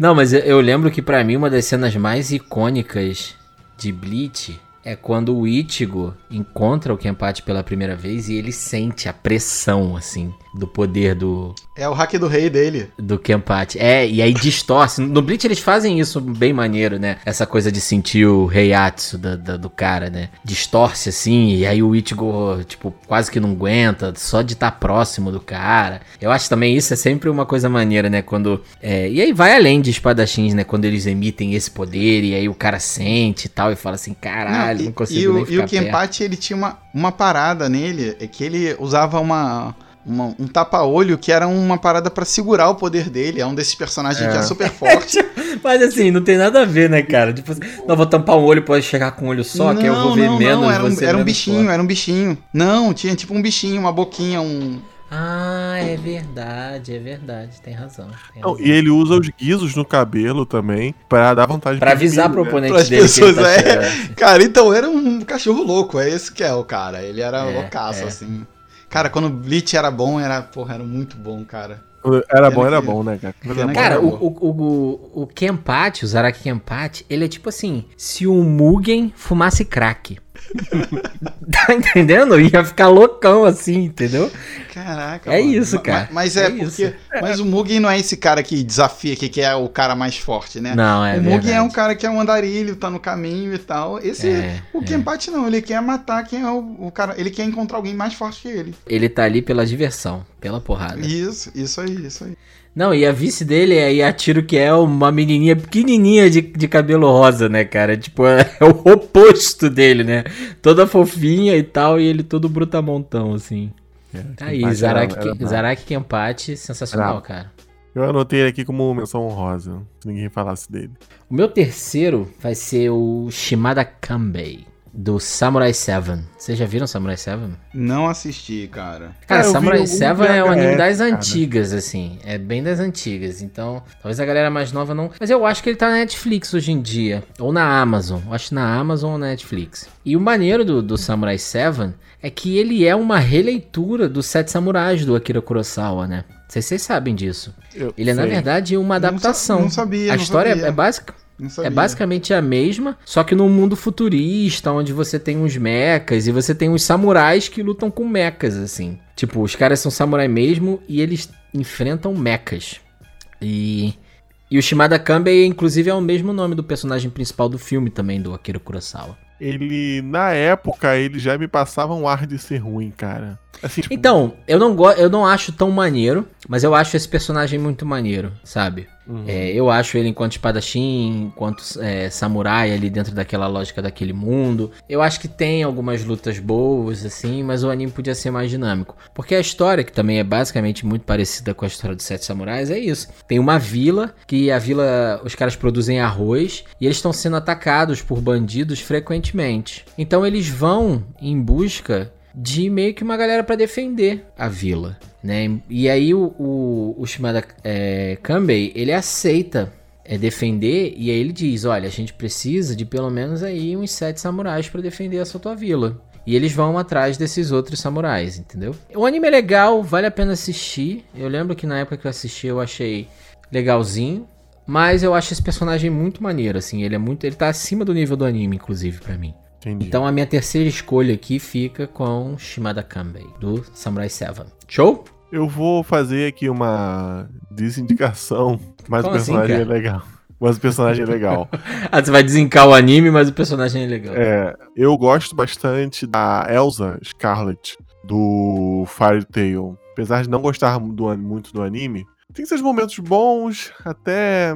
Não, mas eu, lembro que pra mim uma das cenas mais icônicas de Bleach é quando o Ichigo encontra o Kenpachi pela primeira vez e ele sente a pressão, assim, do poder do, é o hack do rei dele. do Kenpachi. É, e aí distorce. No Bleach eles fazem isso bem maneiro, né? Essa coisa de sentir o Heiatsu da, da- do cara, né? Distorce assim, e aí o Ichigo, tipo, quase que não aguenta, só de estar próximo do cara. Eu acho também isso é sempre uma coisa maneira, né? Quando. é, e aí vai além de espadachins, né? Quando eles emitem esse poder, e aí o cara sente e tal, e fala assim: caralho, não, e, consigo e nem o, ficar e o. Kenpachi, ele tinha uma, uma parada nele, é que ele usava uma, uma- um tapa-olho que era uma parada pra segurar o poder dele. É um desses personagens que é É. super forte. Mas assim, não tem nada a ver, né, cara? Tipo, assim, não, vou tampar um olho, pode chegar com um olho só, que eu vou ver não, menos. não, era um, você era um menos bichinho, forte. era um bichinho. Não, tinha tipo um bichinho, uma boquinha, um... Ah, é verdade, é verdade. Tem razão. tem Não, razão. e ele usa os guizos no cabelo também pra dar vantagem Pra pro avisar pro inimigo, né? oponente Pras dele que ele tá pessoas, é. Cara, então era um cachorro louco, é esse que é o cara. Ele era É, loucaço, é. assim. Cara, quando o Bleach era bom, era, porra, era muito bom, cara. Era bom, era bom, né, cara? Cara, o, o, o, o Kenpachi, o Zaraki Kenpachi, ele é tipo assim, se o Mugen fumasse crack. tá entendendo? Ia ficar loucão assim, entendeu? Caraca. É mano. isso, cara. ma- Mas é, É porque. isso. Mas o Mugen não é esse cara que desafia, que, que é o cara mais forte, né? Não, é o Mugen verdade. é um cara que é um andarilho, tá no caminho e tal. Esse. É, o é. Kenpachi não, ele quer matar quem é o, o cara. Ele quer encontrar alguém mais forte que ele. Ele tá ali pela diversão, pela porrada. Isso, isso aí, isso aí. Não, e a vice dele é Yatiro, que é uma menininha pequenininha de, de cabelo rosa, né, cara? Tipo, é, o oposto dele, né? Toda fofinha e tal, e ele todo brutamontão, assim. Tá aí, Zaraki, era- era brabo. Zaraki Kenpachi, sensacional, Brabo. cara. Eu anotei ele aqui como menção honrosa, se ninguém falasse dele. O meu terceiro vai ser o Shimada Kanbei, do Samurai 7. Vocês já viram Samurai 7? Não assisti, cara. Cara, Samurai 7 é um anime das cara. antigas, assim. É bem das antigas. Então, talvez a galera mais nova não. Mas eu acho que ele tá na Netflix hoje em dia. Ou na Amazon. Eu acho na Amazon ou na Netflix. E o maneiro do, do Samurai 7 é que ele é uma releitura dos Sete Samurais do Akira Kurosawa, né? Não sei se vocês sabem disso. Eu Ele é, na verdade, uma Não sa- adaptação. não sabia, A não história sabia. é básica. É basicamente a mesma, só que num mundo futurista, onde você tem uns mechas e você tem uns samurais que lutam com mechas, assim. Tipo, os caras são samurai mesmo e eles enfrentam mechas. E, e o Shimada Kanbei, inclusive, é o mesmo nome do personagem principal do filme também, do Akira Kurosawa. Ele, na época, ele já me passava um ar de ser ruim, cara. Assim, tipo, Então, eu não, eu não acho tão maneiro, mas eu acho esse personagem muito maneiro, sabe? Uhum. É, eu acho ele enquanto espadachim, enquanto é, samurai ali dentro daquela lógica daquele mundo. Eu acho que tem algumas lutas boas, assim, mas o anime podia ser mais dinâmico. Porque a história, que também é basicamente muito parecida com a história dos Sete Samurais, é isso. Tem uma vila, que a vila, os caras produzem arroz, e eles estão sendo atacados por bandidos frequentemente. Então eles vão em busca de meio que uma galera pra defender a vila, né? E aí o, o, o Shimada é, Kanbei, ele aceita é, defender e aí ele diz, olha, a gente precisa de pelo menos aí uns sete samurais pra defender essa tua vila. E eles vão atrás desses outros samurais, entendeu? O anime é legal, vale a pena assistir. Eu lembro que na época que eu assisti eu achei legalzinho. Mas eu acho esse personagem muito maneiro, assim. Ele é muito. Ele tá acima do nível do anime, inclusive, pra mim. Entendi. Então a minha terceira escolha aqui fica com Shimada Kanbei, do Samurai 7. Show? Eu vou fazer aqui uma desindicação, mas Como o assim, personagem cara? é legal. Mas o personagem é legal. Ah, você vai desencar o anime, mas o personagem é legal. É, eu gosto bastante da Elsa Scarlet, do Fire Tail. Apesar de não gostar do, muito do anime, tem seus momentos bons, até.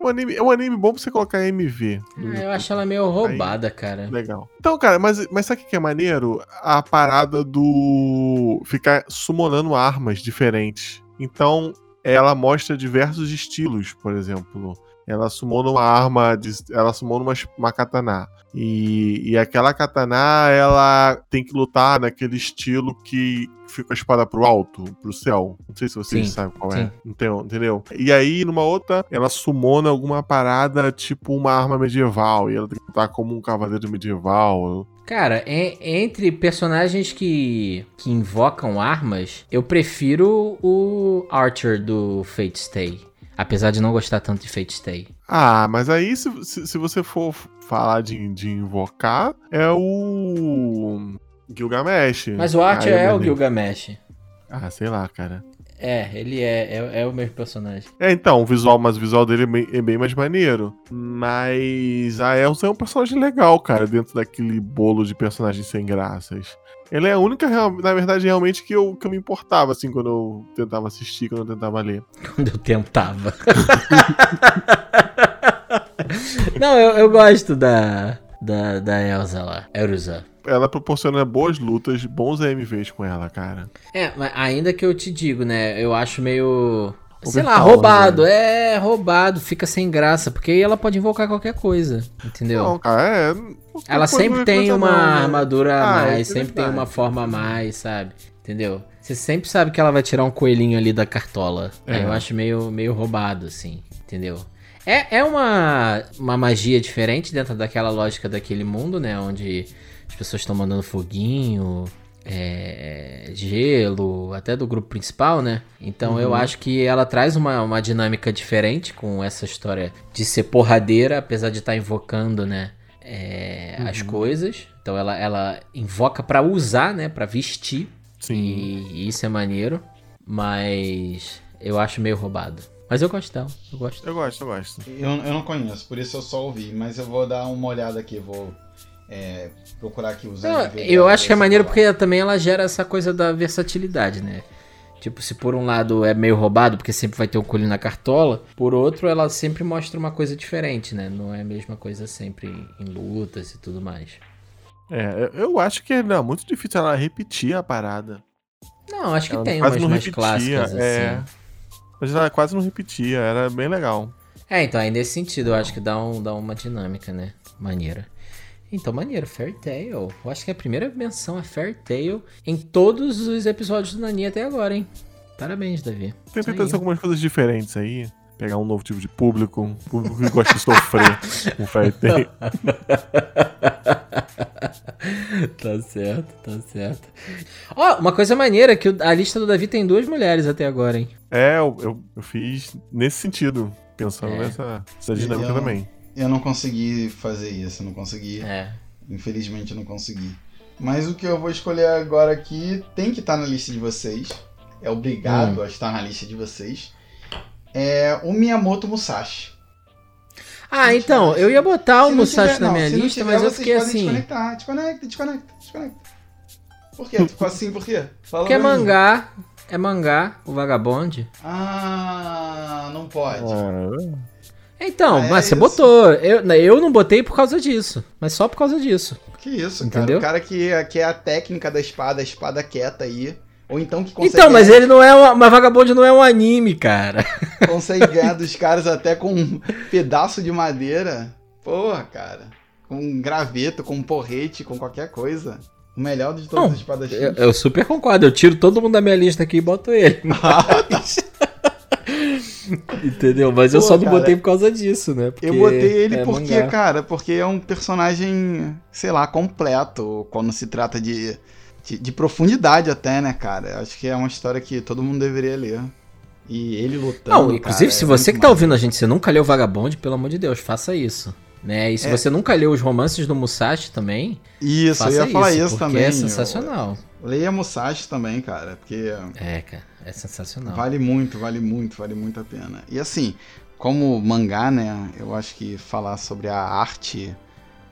Um anime, é um anime bom pra você colocar MV. Ah, eu acho ela meio roubada, cara. Legal. Então, cara, mas, mas sabe o que é maneiro? A parada do. ficar summonando armas diferentes. Então, ela mostra diversos estilos, por exemplo. Ela sumou uma arma, de, ela sumou uma, uma katana. E, e aquela katana, ela tem que lutar naquele estilo que fica a espada pro alto, pro céu. Não sei se vocês Sim, sabem qual sim. é. Entendeu? entendeu? E aí, numa outra, ela sumona alguma parada, tipo uma arma medieval. E ela tem que lutar como um cavaleiro medieval. Cara, en- entre personagens que, que invocam armas, eu prefiro o Archer do Fate Stay. Apesar de não gostar tanto de Fate Stay. Ah, mas aí se, se, se você for falar de, de invocar, é o Gilgamesh. Mas o Archer Aí é o. Gilgamesh. Ah, sei lá, cara. É, ele é, é, é o mesmo personagem. É, então, o visual, mas o visual dele é bem, é bem mais maneiro. Mas a Elsa é um personagem legal, cara, dentro daquele bolo de personagens sem graças. Ela é a única, na verdade, realmente, que eu, que eu me importava, assim, quando eu tentava assistir, quando eu tentava ler. Quando eu tentava. não, eu, eu gosto da, da, da Elsa lá. Elsa. Ela proporciona boas lutas, bons AMVs com ela, cara. É, mas ainda que eu te digo, né? Eu acho meio. Sei lá, Overpower, roubado. É, roubado. Fica sem graça. Porque aí ela pode invocar qualquer coisa. Entendeu? Não, cara, é. ela sempre tem uma não, né? armadura a Ah, mais. é sempre tem uma forma a mais, sabe? Entendeu? Você sempre sabe que ela vai tirar um coelhinho ali da cartola. É. Aí eu acho meio, meio roubado, assim. Entendeu? É, é uma, uma magia diferente dentro daquela lógica daquele mundo, né? Onde pessoas estão mandando foguinho, é, gelo, até do grupo principal, né? Então eu acho que ela traz uma, uma dinâmica diferente com essa história de ser porradeira, apesar de estar invocando, né? é, As coisas. Então ela, ela invoca pra usar, né? Pra vestir. Sim. E, e isso é maneiro. Mas eu acho meio roubado. Mas eu gosto dela. Eu gosto. Eu gosto, eu gosto. Eu, eu não conheço, por isso eu só ouvi, mas eu vou dar uma olhada aqui, vou é, procurar aqui MV eu dela, acho que é maneiro eu porque também ela gera essa coisa da versatilidade, né? Tipo, se por um lado é meio roubado, porque sempre vai ter um coelho na cartola, por outro ela sempre mostra uma coisa diferente, né? Não é a mesma coisa sempre em lutas e tudo mais. É, eu- eu acho que é não, muito difícil ela repetir a parada. Não, acho que Ela tem umas não mais repetia, clássicas, é. assim. Mas ela quase não repetia, era bem legal. É, então aí nesse sentido eu acho que dá, um, dá uma dinâmica, né? Maneira. Então, maneiro, Fair Tail. Eu acho que a primeira menção é Fair Tail em todos os episódios do Nani até agora, hein? Parabéns, Davi. Tentei trazer algumas coisas diferentes aí. Pegar um novo tipo de público, um público que gosta de sofrer com Fairy Tail. tá certo, tá certo. Ó, uma coisa maneira é que a lista do Davi tem duas mulheres até agora, hein? É, eu, eu, eu fiz nesse sentido, pensando É. nessa, nessa dinâmica também. Eu não consegui fazer isso, não consegui. É. Infelizmente eu não consegui. Mas o que eu vou escolher agora aqui tem que estar na lista de vocês. É obrigado a estar na lista de vocês. É o Miyamoto Musashi. Ah, então, eu ia botar o Musashi tiver- na não, minha lista, tiver, mas eu vocês fiquei podem assim. Desconectar, desconecta, desconecta, desconecta. Por quê? Tu ficou assim por quê? Fala Porque é mangá, é mangá, o Vagabonde. Ah, não pode. Ah, é mas você isso. botou. Eu, eu não botei por causa disso, mas só por causa disso. Que isso, Entendeu? cara. O cara que, que é a técnica da espada, a espada quieta aí. Ou então que consegue, Então, mas ele não é uma. Mas Vagabonde não é um anime, cara. consegue ganhar dos caras até com um pedaço de madeira. Porra, cara. Com um graveto, com um porrete, com qualquer coisa. O melhor de todas Não, as espadas Eu, eu super concordo, eu tiro todo mundo da minha lista aqui e boto ele. Mas- Entendeu? Mas eu Pô, só não cara, botei por causa disso, né? Porque Eu botei ele é porque, mangá. cara, porque é um personagem, sei lá, completo quando se trata de, de, de profundidade até, né, cara? Acho que é uma história que todo mundo deveria ler. E ele lutando. Não, inclusive, cara, se é você que tá ouvindo a gente, você nunca leu Vagabonde, pelo amor de Deus, faça isso. Né? E se É. você nunca leu os romances do Musashi também, Isso, eu ia falar isso, porque também. é sensacional. Leia Musashi também, cara, porque É, cara, é sensacional. vale muito, vale muito, vale muito a pena. E assim, como mangá, né? Eu acho que falar sobre a arte,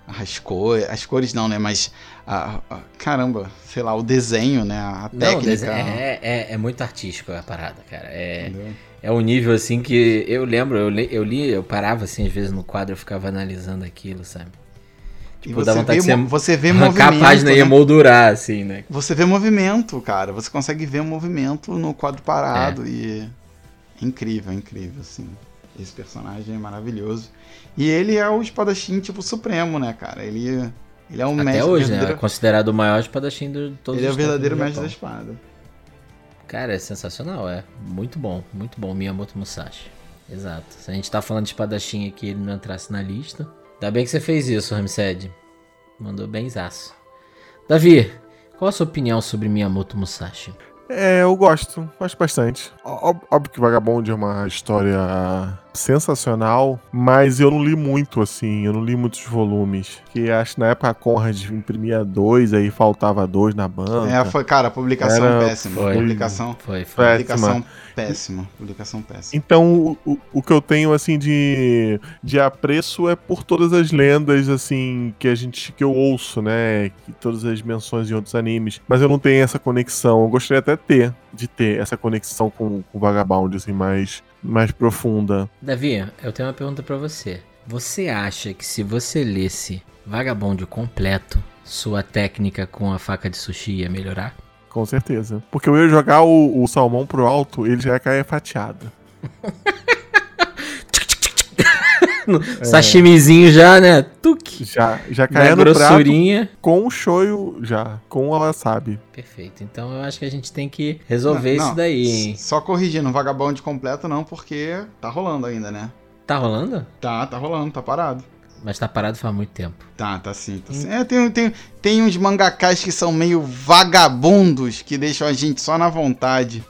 as cores, as cores não, né? Mas a, a- caramba, sei lá, o desenho, né? A Não, técnica. é, é, é muito artístico a parada, cara. É, entendeu? é um nível assim que eu lembro, eu li, eu li, eu parava assim, às vezes no quadro, eu ficava analisando aquilo, sabe? E Tipo, dá você vontade vê, de você você vê arrancar movimento. a página e né? emoldurar, assim, né? Você vê movimento, cara. Você consegue ver movimento no quadro parado e é incrível, incrível, assim. Esse personagem é maravilhoso. E ele é o espadachim tipo supremo, né, cara? Ele, ele é um Até mestre hoje, né? verdadeiro- É considerado o maior espadachim de todos Ele é o verdadeiro mestre da espada. Cara, é sensacional, é. Muito bom, muito bom. Miyamoto Musashi. Exato. Se a gente tá falando de espadachim aqui ele não entrasse na lista. Ainda bem que você fez isso, Ramsed. Mandou benzaço. Davi, qual a sua opinião sobre Miyamoto Musashi? É, eu gosto, gosto bastante. Óbvio que Vagabond é uma história sensacional, mas eu não li muito, assim, eu não li muitos volumes. Que acho que na época a Conrad imprimia dois, aí faltava dois na banca. É, foi, cara, publicação Era- péssima. foi. Publicação, Foi, foi. Publicação péssima. Publicação péssima. Então, o, o- que eu tenho, assim, de, de apreço é por todas as lendas, assim, que a gente, que eu ouço, né? Que todas as menções em outros animes. Mas eu não tenho essa conexão. Eu gostaria até ter, de ter essa conexão com com o Vagabond, assim, mais, mais profunda. Davi, eu tenho uma pergunta pra você. Você acha que se você lesse Vagabond completo, sua técnica com a faca de sushi ia melhorar? Com certeza. Porque eu ia jogar o, o salmão pro alto, ele já ia cair fatiado. Sashimizinho já, né? Tuque. Já, já Na caía no prato grossurinha. com o shoyu já, com o wasabi. Perfeito. Então eu acho que a gente tem que resolver Não, isso não, daí, hein? Só corrigindo, vagabundo completo não, porque tá rolando ainda, né? Tá rolando? Tá, tá rolando, tá parado. Mas tá parado faz muito tempo. Tá, tá sim, tá sim. É, tem, tem, tem uns mangakás que são meio vagabundos que deixam a gente só na vontade.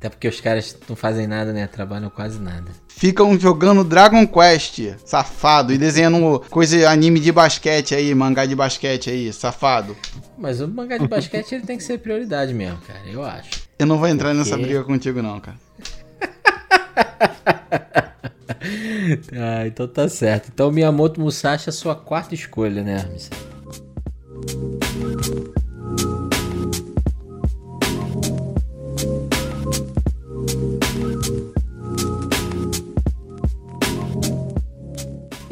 Até porque os caras não fazem nada, né? Trabalham quase nada. Ficam jogando Dragon Quest, safado, e desenhando coisa anime de basquete aí, mangá de basquete aí, safado. Mas o mangá de basquete ele tem que ser prioridade mesmo, cara. Eu acho. Eu não vou entrar nessa quê? briga contigo não, cara. Ah, então tá certo. Então Miyamoto Musashi é a sua quarta escolha, né, Hermes?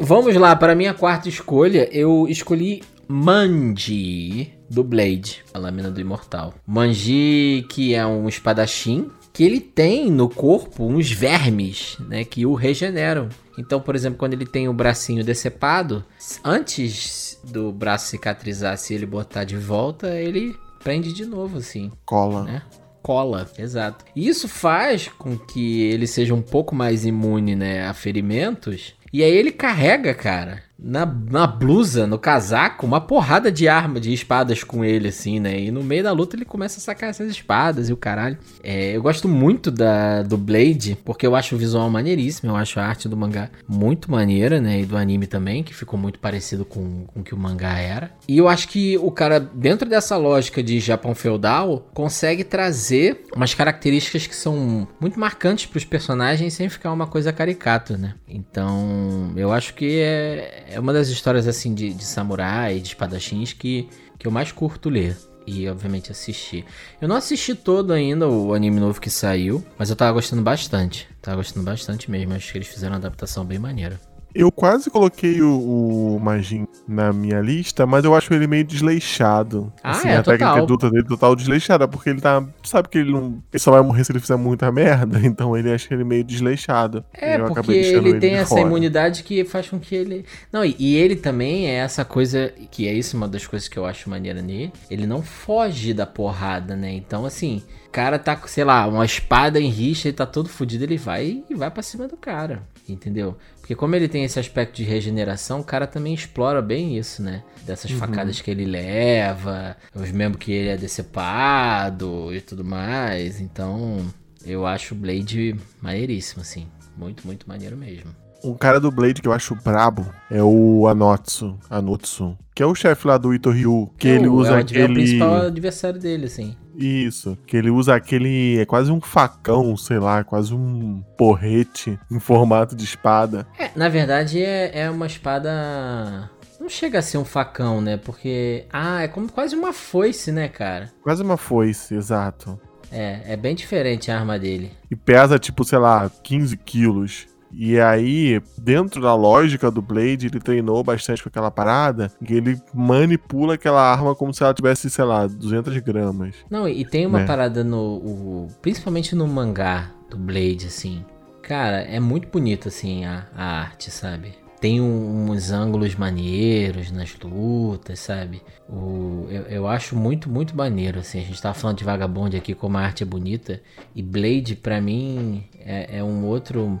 Vamos lá, para a minha quarta escolha, eu escolhi Manji do Blade, a lâmina do imortal. Manji, que é um espadachim, que ele tem no corpo uns vermes, né, que o regeneram. Então, por exemplo, quando ele tem o bracinho decepado, antes do braço cicatrizar, se ele botar de volta, ele prende de novo, assim Cola. né? Cola, exato. E Isso faz com que ele seja um pouco mais imune, né, a ferimentos. E aí ele carrega, cara, na, na blusa, no casaco, uma porrada de arma, de espadas com ele, assim, né? E no meio da luta ele começa a sacar essas espadas e o caralho. É, eu gosto muito da, do Blade, porque eu acho o visual maneiríssimo, eu acho a arte do mangá muito maneira, né? E do anime também, que ficou muito parecido com, com o que o mangá era. E eu acho que o cara, dentro dessa lógica de Japão feudal, consegue trazer umas características que são muito marcantes para os personagens sem ficar uma coisa caricata, né? Então, eu acho que é, é uma das histórias assim de, de samurai, de espadachins que, que eu mais curto ler. E obviamente assistir. Eu não assisti todo ainda o anime novo que saiu, mas eu tava gostando bastante. Tava gostando bastante mesmo. Acho que eles fizeram uma adaptação bem maneira. Eu quase coloquei o, o Majin na minha lista, mas eu acho ele meio desleixado. Ah, assim, é, a técnica total. de luta dele total desleixada, porque ele tá. Sabe que ele não. Ele só vai morrer se ele fizer muita merda, então ele acha ele meio desleixado. É, Eu porque deixando ele tem essa fora. imunidade que faz com que ele. Não, e, e ele também é essa coisa. Que é isso uma das coisas que eu acho maneira nele. Ele não foge da porrada, né? Então, assim, cara tá com, sei lá, uma espada em rixa, ele tá todo fudido, ele vai e vai pra cima do cara. Entendeu? Porque como ele tem esse aspecto de regeneração, o cara também explora bem isso, né? Dessas facadas que ele leva, os membros que ele é decepado e tudo mais. Então, eu acho o Blade maneiríssimo, assim. Muito, muito maneiro mesmo. Um cara do Blade que eu acho brabo é o Anotsu, Anotsu, que é o chefe lá do Ito Ryu, que ele É o- usa é o, é o aquele... principal adversário dele, assim. Isso, que ele usa aquele. É quase um facão, sei lá, quase um porrete em formato de espada. É, na verdade é, é uma espada. Não chega a ser um facão, né? Porque. Ah, é como quase uma foice, né, cara? Quase uma foice, exato. É, é bem diferente a arma dele. E pesa, tipo, sei lá, 15 quilos. E aí, dentro da lógica do Blade, ele treinou bastante com aquela parada, que ele manipula aquela arma como se ela tivesse, sei lá, 200 gramas. Não, e tem uma Né. parada no. o- principalmente no mangá do Blade, assim. Cara, é muito bonito, assim, a, a arte, sabe? Tem um- uns ângulos maneiros nas lutas, sabe? O, eu, eu acho muito, muito maneiro, assim. A gente tava falando de Vagabond aqui, como a arte é bonita. E Blade, pra mim, é, é um outro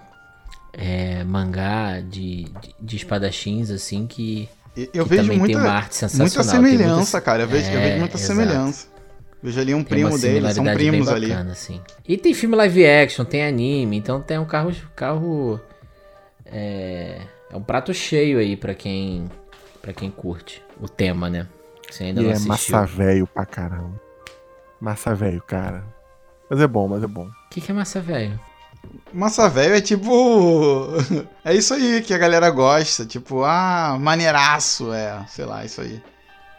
é, mangá de, de, de espadachins, assim, que, Eu que vejo também muita, tem uma arte sensacional. muita semelhança, muita- cara. Eu vejo, eu É, vejo muita exato. semelhança. Vejo ali um primo dele, são primos bem ali. bacana, assim. E tem filme live action, tem anime, então tem um carro. carro é, é um prato cheio aí pra quem para quem curte o tema, né? Você ainda E não é assistiu. massa velho pra caramba. Massa velho, cara. Mas é bom, mas é bom. O que, que é massa velho? Massa velho é tipo. é isso aí que a galera gosta. Tipo, ah, maneiraço. É, sei lá, isso aí.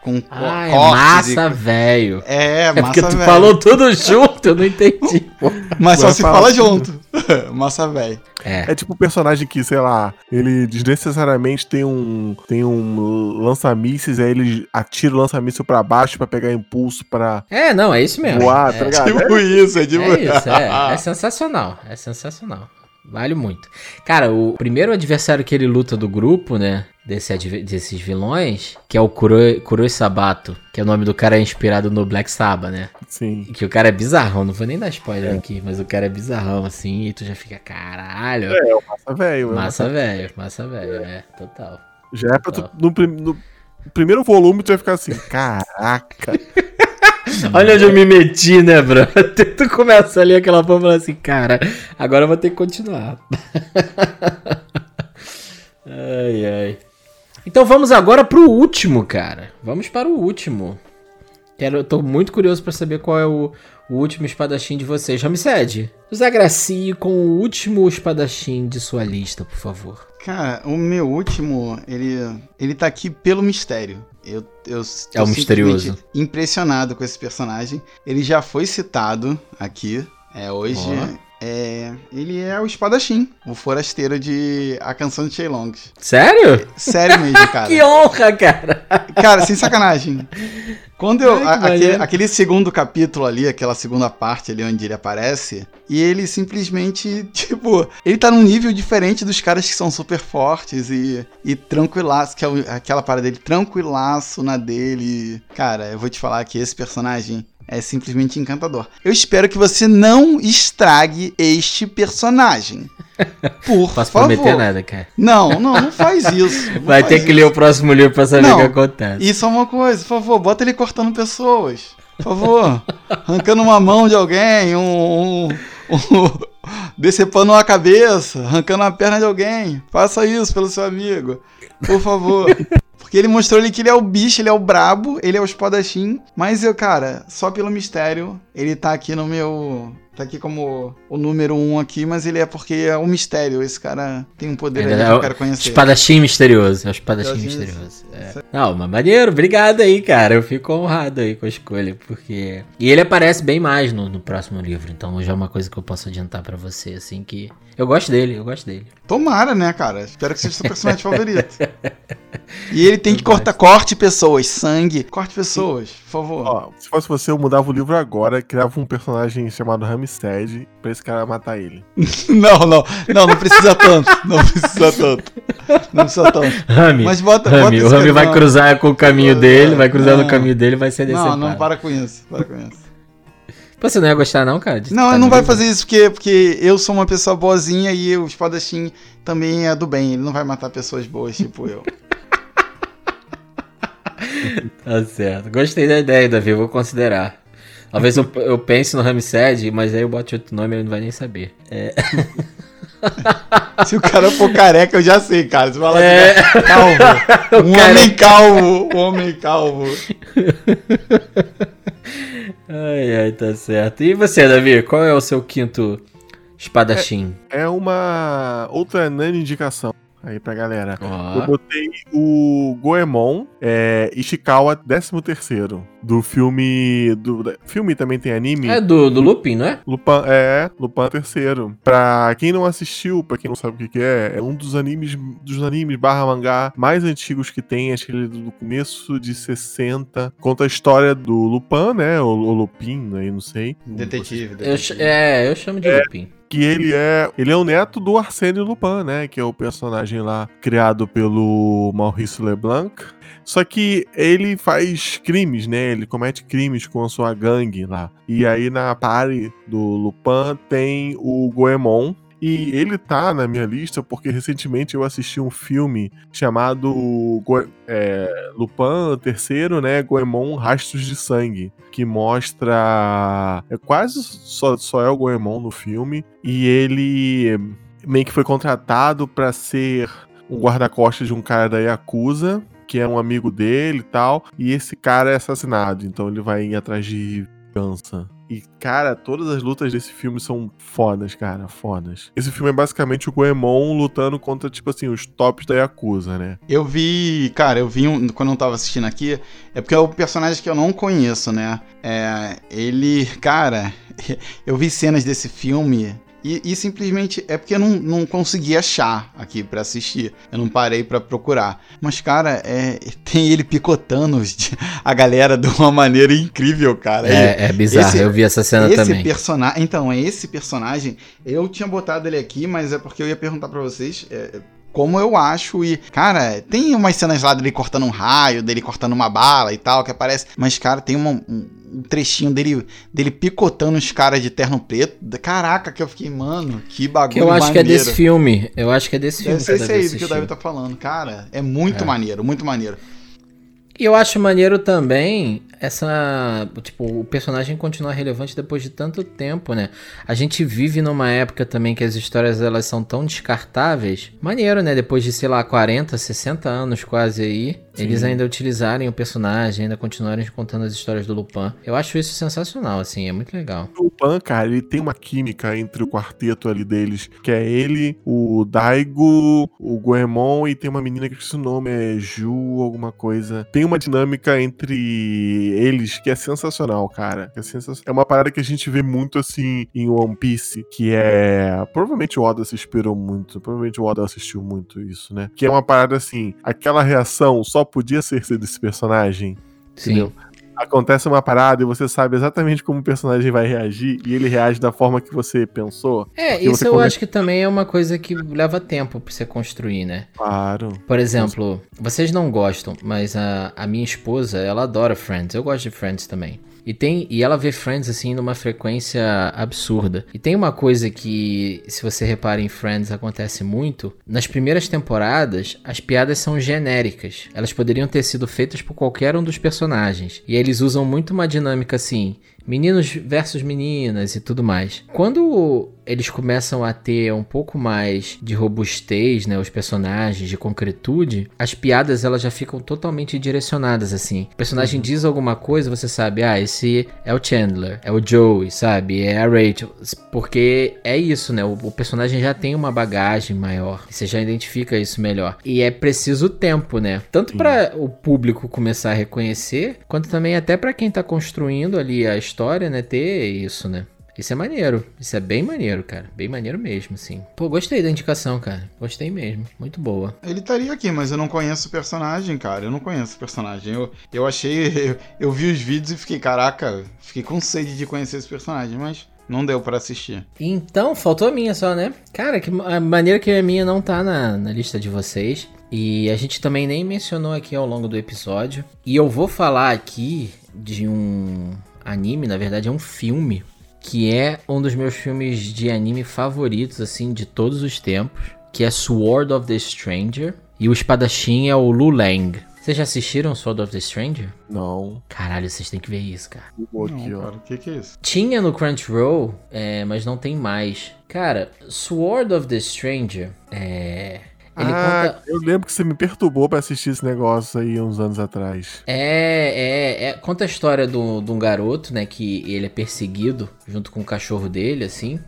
Com co- Ah, é massa e- velho. É, É porque massa tu velho. falou tudo junto, eu não entendi. Mas só se fala junto. massa velho. É, É tipo um personagem que, sei lá, ele desnecessariamente tem um tem um lança-mísseis, aí ele atira o lança-míssil pra baixo pra pegar impulso pra é, não, é isso mesmo. voar, é, tá ligado? Tipo isso, é tipo. É isso, é, é sensacional, é sensacional. Vale muito. Cara, o primeiro adversário que ele luta do grupo, né? Desse desses vilões, que é o Kuroi, Kuroi Sabato, que é o nome do cara inspirado no Black Sabbath, né? Sim. Que o cara é bizarrão, não vou nem dar spoiler aqui, mas o cara é bizarrão assim, e tu já fica, caralho. É, o massa velho. é Massa velho, massa velho, é, total. Já é pra tu, no, no primeiro volume tu vai ficar assim, caraca. Olha onde eu me meti, né, bro? tu começa ali aquela porra e fala assim, cara, agora eu vou ter que continuar. ai, ai. Então vamos agora pro último, cara. Vamos para o último. Quero, eu tô muito curioso pra saber qual é o, o último espadachim de vocês. Ramsed, nos agracie com o último espadachim de sua lista, por favor. Cara, o meu último, ele, ele tá aqui pelo mistério. Eu, eu É o misterioso. impressionado com esse personagem. Ele já foi citado aqui. É, hoje. Ó. É, ele é o espadachim, o forasteiro de A Canção de Shenlong. Sério? Sério mesmo, cara. Que honra, cara! Cara, sem sacanagem. Quando eu. Ai, a- aquele, aquele segundo capítulo ali, aquela segunda parte ali onde ele aparece, e ele simplesmente, tipo, ele tá num nível diferente dos caras que são super fortes e, e tranquilaço, que é o- aquela parada dele, tranquilaço na dele. Cara, eu vou te falar que esse personagem. É simplesmente encantador. Eu espero que você não estrague este personagem. Por Posso favor. prometer nada, cara. Não, não, não faz isso. não Vai faz ter que isso. ler o próximo livro pra saber Não. o que acontece. E só uma coisa, por favor, bota ele cortando pessoas. Por favor. Arrancando uma mão de alguém, um. um, um decepando uma cabeça, arrancando a perna de alguém. Faça isso pelo seu amigo. Por favor. Porque ele mostrou ali que ele é o bicho, ele é o brabo, ele é o espadachim. Mas eu, cara, só pelo mistério, ele tá aqui no meu. Tá aqui como o número um aqui, mas ele é porque é um mistério. Esse cara tem um poder aí Ele que é eu o quero conhecer. Espadachim misterioso. É o espadachim Espadachim misterioso. É. Não, mas maneiro, obrigado aí, cara. Eu fico honrado aí com a escolha, porque. E ele aparece bem mais no, no próximo livro, então já é uma coisa que eu posso adiantar pra você, assim, que. Eu gosto dele, eu gosto dele. Tomara, né, cara? Espero que seja seu personagem favorito. E ele tem que cortar, corte pessoas, sangue, corte pessoas, por favor. Ó, se fosse você, eu mudava o livro agora, criava um personagem chamado Ramstead pra esse cara matar ele. Não, não, não, não precisa tanto, não precisa tanto, não precisa tanto. Rami, Mas bota, Rami, bota o Rami vai não, cruzar com o caminho dele, vai cruzar Não. no caminho dele, vai ser Não, decepado. não, para com isso, para com isso. Pô, Você não ia gostar não, cara? de Não, estar ele não vai fazer isso porque, porque eu sou uma pessoa boazinha e o espadachim também é do bem. Ele não vai matar pessoas boas, tipo eu. Tá certo. Gostei da ideia, Davi, vou considerar. Talvez eu, eu pense no Ramsed, mas aí eu bote outro nome e ele não vai nem saber. É. Se o cara for careca, eu já sei, cara. Você fala É. assim, calvo. Um cara- homem calvo. Um homem calvo. Ai, ai, tá certo. E você, Davi, qual é o seu quinto espadachim? É uma outra nani indicação aí pra galera. Ó. Eu botei o Goemon é, Ishikawa 13º, do filme... Do, filme também tem anime? É do, do Lupin, não é? Lupin, é, Lupin III. Pra quem não assistiu, pra quem não sabe o que, que é, é um dos animes, dos animes barra mangá mais antigos que tem, acho que ele é do começo de 60. Conta a história do Lupin, né? O, o Lupin, aí não sei. Detetive. Eu, detetive. é, eu chamo de Lupin. Que ele é. Ele é o neto do Arsène Lupin, né? Que é o personagem lá criado pelo Maurice Leblanc. Só que ele faz crimes, né? Ele comete crimes com a sua gangue lá. E aí na party do Lupin tem o Goemon. E ele tá na minha lista porque recentemente eu assisti um filme chamado Go é, Lupin III, né? Goemon Rastros de Sangue. Que mostra. É quase só, só é o Goemon no filme. E ele meio que foi contratado pra ser um guarda-costas de um cara da Yakuza, que é um amigo dele e tal. E esse cara é assassinado, então ele vai ir atrás de vingança. E, cara, todas as lutas desse filme são fodas, cara, fodas. Esse filme é basicamente o Goemon lutando contra, tipo assim, os tops da Yakuza, né? Eu vi, cara, eu vi um, quando eu tava assistindo aqui, é porque é o personagem que eu não conheço, né? É, ele, cara, eu vi cenas desse filme e, e simplesmente é porque eu não, não consegui achar aqui pra assistir. Eu não parei pra procurar. Mas, cara, é, tem ele picotando a galera de uma maneira incrível, cara. É, é bizarro, esse- eu vi essa cena esse também. personagem. Então, é esse personagem. Eu tinha botado ele aqui, mas é porque eu ia perguntar pra vocês. é, como eu acho e, cara, tem umas cenas lá dele cortando um raio, dele cortando uma bala e tal, que aparece. Mas, cara, tem uma- um, trechinho dele, dele picotando os caras de terno preto. Caraca, que eu fiquei, mano, que bagulho Que eu acho que é maneiro. desse filme. Eu acho que é desse filme. Deve ser que o esse Davi aí do que o assistiu. Davi tá falando. Cara, é muito É. maneiro, muito maneiro. E eu acho maneiro também essa. Tipo, o personagem continuar relevante depois de tanto tempo, né? A gente vive numa época também que as histórias elas são tão descartáveis. Maneiro, né? Depois de, sei lá, 40, 60 anos quase aí, eles ainda utilizarem o personagem, ainda continuarem contando as histórias do Lupin. Eu acho isso sensacional, assim, é muito legal. O Lupin, cara, ele tem uma química entre o quarteto ali deles, que é ele, o Daigo, o Goemon e tem uma menina que eu esqueci o nome, é Ju, alguma coisa. Tem uma dinâmica entre eles que é sensacional, cara. É, sensa- é uma parada que a gente vê muito assim em One Piece, que é. Provavelmente o Oda se inspirou muito, provavelmente o Oda assistiu muito isso, né? Que é uma parada assim, aquela reação só podia ser desse personagem. Sim. Entendeu? acontece uma parada e você sabe exatamente como o personagem vai reagir e ele reage da forma que você pensou. É, isso eu come- acho que também é uma coisa que leva tempo pra você construir, né? Claro. Por exemplo, vocês não gostam, mas a, a minha esposa, ela adora Friends. Eu gosto de Friends também. E tem e ela vê Friends assim numa frequência absurda. E tem uma coisa que, se você repara em Friends, acontece muito. Nas primeiras temporadas, as piadas são genéricas. Elas poderiam ter sido feitas por qualquer um dos personagens. E eles usam muito uma dinâmica assim, meninos versus meninas e tudo mais. Quando eles começam a ter um pouco mais de robustez, né, os personagens, de concretude, as piadas elas já ficam totalmente direcionadas assim. O personagem diz alguma coisa, você sabe, ah, esse é o Chandler, é o Joey, sabe, é a Rachel, porque é isso, né? O, o personagem já tem uma bagagem maior, você já identifica isso melhor. E é preciso tempo, né? Tanto para o público começar a reconhecer, quanto também até para quem tá construindo ali a história, né, ter isso, né? Isso é maneiro. Isso é bem maneiro, cara. Bem maneiro mesmo, assim. Pô, gostei da indicação, cara. Gostei mesmo. Muito boa. Ele estaria aqui, mas eu não conheço o personagem, cara. Eu não conheço o personagem. Eu, eu achei. Eu, eu vi os vídeos e fiquei, caraca, fiquei com sede de conhecer esse personagem, mas não deu pra assistir. Então, faltou a minha só, né? Cara, que a maneira que a minha não tá na, na lista de vocês. E a gente também nem mencionou aqui ao longo do episódio. E eu vou falar aqui de um anime, na verdade é um filme, que é um dos meus filmes de anime favoritos, assim, de todos os tempos. Que é Sword of the Stranger. E o espadachim é o Lu Lang. Vocês já assistiram Sword of the Stranger? Não. Caralho, vocês têm que ver isso, cara. Cara, o que, que é isso? Tinha no Crunchyroll, é, mas não tem mais. Cara, Sword of the Stranger, é... Ele ah, conta... eu lembro que você me perturbou pra assistir esse negócio aí uns anos atrás. É, é, é, conta a história de um garoto, né, que ele é perseguido junto com o cachorro dele, assim.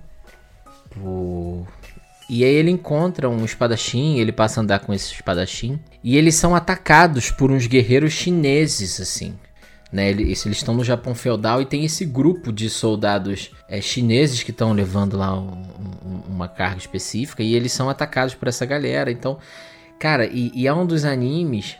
por- E aí ele encontra um espadachim, ele passa a andar com esse espadachim. E eles são atacados por uns guerreiros chineses, assim. Né, eles, estão no Japão feudal e tem esse grupo de soldados é, chineses que estão levando lá um- um- uma carga específica e eles são atacados por essa galera. Então, cara, e, e é um dos animes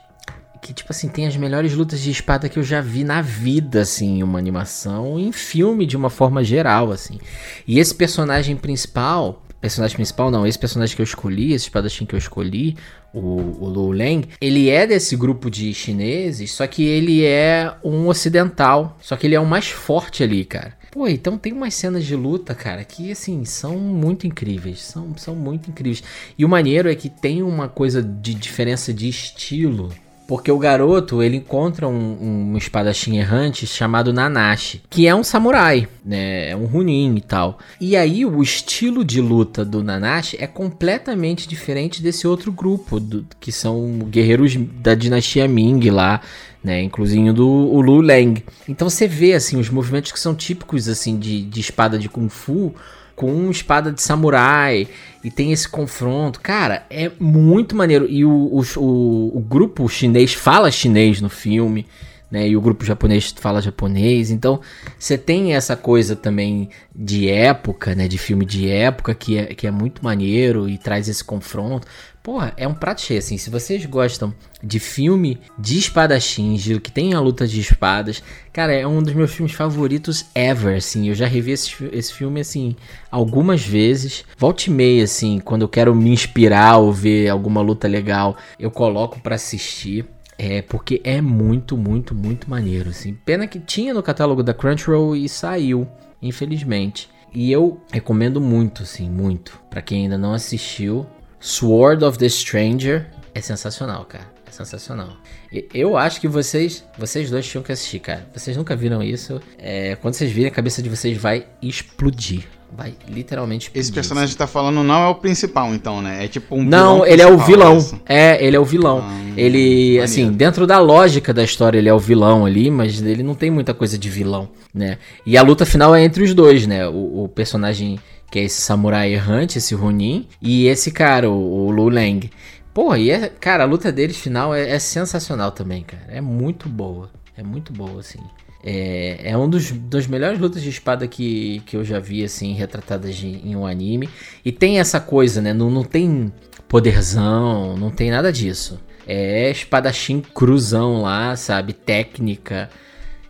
que, tipo assim, tem as melhores lutas de espada que eu já vi na vida, assim, em uma animação, em filme de uma forma geral, assim. E esse personagem principal, personagem principal não, esse personagem que eu escolhi, esse espadachim que eu escolhi, o, o Lu Leng, ele é desse grupo de chineses, só que ele é um ocidental, só que ele é o mais forte ali, cara. Pô, então tem umas cenas de luta, cara, que assim, são muito incríveis. São, são muito incríveis. E o maneiro é que tem uma coisa de diferença de estilo. Porque o garoto, ele encontra um, um espadachim errante chamado Nanashi, que é um samurai, né? É um Runin e tal. E aí o estilo de luta do Nanashi é completamente diferente desse outro grupo, do- que são guerreiros da dinastia Ming lá, né? Do o Lu Leng. Então você vê assim os movimentos que são típicos assim de, de espada de kung fu com espada de samurai e tem esse confronto. Cara, é muito maneiro. E o, o, o, o grupo chinês fala chinês no filme, né? E o grupo japonês fala japonês. Então, você tem essa coisa também de época, né? De filme de época que é, que é muito maneiro e traz esse confronto. Porra, é um prato cheio, assim. Se vocês gostam de filme de espadachins, que tem a luta de espadas, cara, é um dos meus filmes favoritos ever, assim. Eu já revi esse, esse filme, assim, algumas vezes. Volte e meia, assim, quando eu quero me inspirar ou ver alguma luta legal, eu coloco pra assistir. É, porque é muito, muito, muito maneiro, assim. Pena que tinha no catálogo da Crunchyroll e saiu, infelizmente. E eu recomendo muito, assim, muito. Pra quem ainda não assistiu, Sword of the Stranger é sensacional, cara. É sensacional. E- Eu acho que vocês, vocês dois tinham que assistir, cara. Vocês nunca viram isso. É, quando vocês virem, a cabeça de vocês vai explodir. Vai literalmente explodir. Esse personagem que tá falando não é o principal, então, né? É tipo um Não, ele é o vilão. É, ele é o vilão. Ah, ele, maneiro. assim, dentro da lógica da história, ele é o vilão ali, mas ele não tem muita coisa de vilão, né? E a luta final é entre os dois, né? O, o personagem que é esse samurai errante, esse Ronin, e esse cara, o, o Lu Leng. Porra, e é, cara, a luta deles final é, é sensacional também, cara. É muito boa. É muito boa, assim. É, é um dos, melhores lutas de espada que, que eu já vi, assim, retratadas de- em um anime. E tem essa coisa, né? Não, não tem poderzão, não tem nada disso. É espadachim cruzão lá, sabe? Técnica.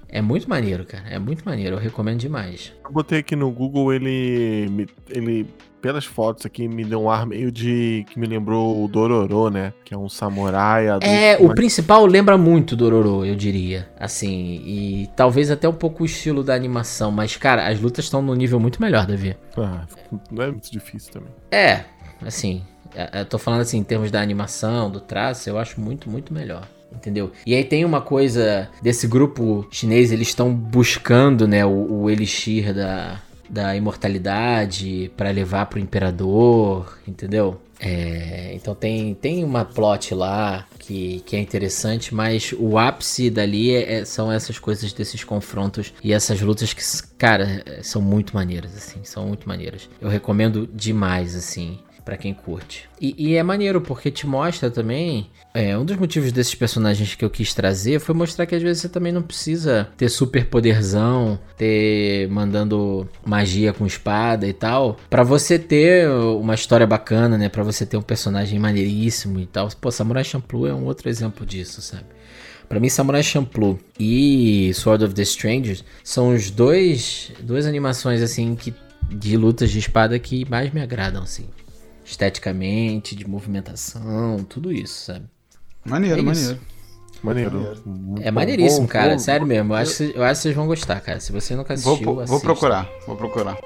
É muito maneiro, cara. É muito maneiro. Eu recomendo demais. Eu botei aqui no Google, ele. ele pelas fotos aqui, me deu um ar meio de. que me lembrou o Dororo, né? Que é um samurai adulto. É, o mas- principal lembra muito do Ororo, eu diria. Assim, e talvez até um pouco o estilo da animação. Mas, cara, as lutas estão no nível muito melhor, Davi. Ah, não é muito difícil também. É, assim, é- eu tô falando assim em termos da animação, do traço, eu acho muito, muito melhor. Entendeu? E aí tem uma coisa desse grupo chinês, eles estão buscando, né, o, o elixir da, da imortalidade pra levar pro imperador, entendeu? É, então tem, tem uma plot lá que, que é interessante, mas o ápice dali é- é- são essas coisas desses confrontos e essas lutas que, cara, são muito maneiras, assim, são muito maneiras. Eu recomendo demais, assim, pra quem curte. E, e é maneiro porque te mostra também. É, um dos motivos desses personagens que eu quis trazer foi mostrar que às vezes você também não precisa ter super poderzão, ter mandando magia com espada e tal, Pra você ter uma história bacana, né? Pra você ter um personagem maneiríssimo e tal. Pô, Samurai Champloo é um outro exemplo disso, sabe? Pra mim, Samurai Champloo e Sword of the Strangers são os dois duas animações assim que de lutas de espada que mais me agradam assim esteticamente, de movimentação, tudo isso, sabe? Maneiro, é maneiro. Maneiro. maneiro. É maneiríssimo, cara. Sério mesmo. Eu acho, eu acho que vocês vão gostar, cara. Se você nunca assistiu, vou. Vou procurar, vou procurar.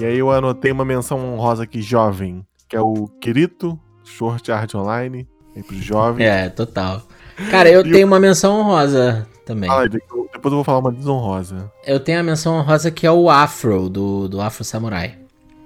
E aí eu anotei uma menção honrosa aqui, jovem, que é o Kirito Short Art Online, aí pros jovens. É, total. Cara, eu E tenho uma menção honrosa também. Ah, depois eu vou falar uma desonrosa. Eu tenho a menção honrosa que é o Afro, do, do Afro Samurai.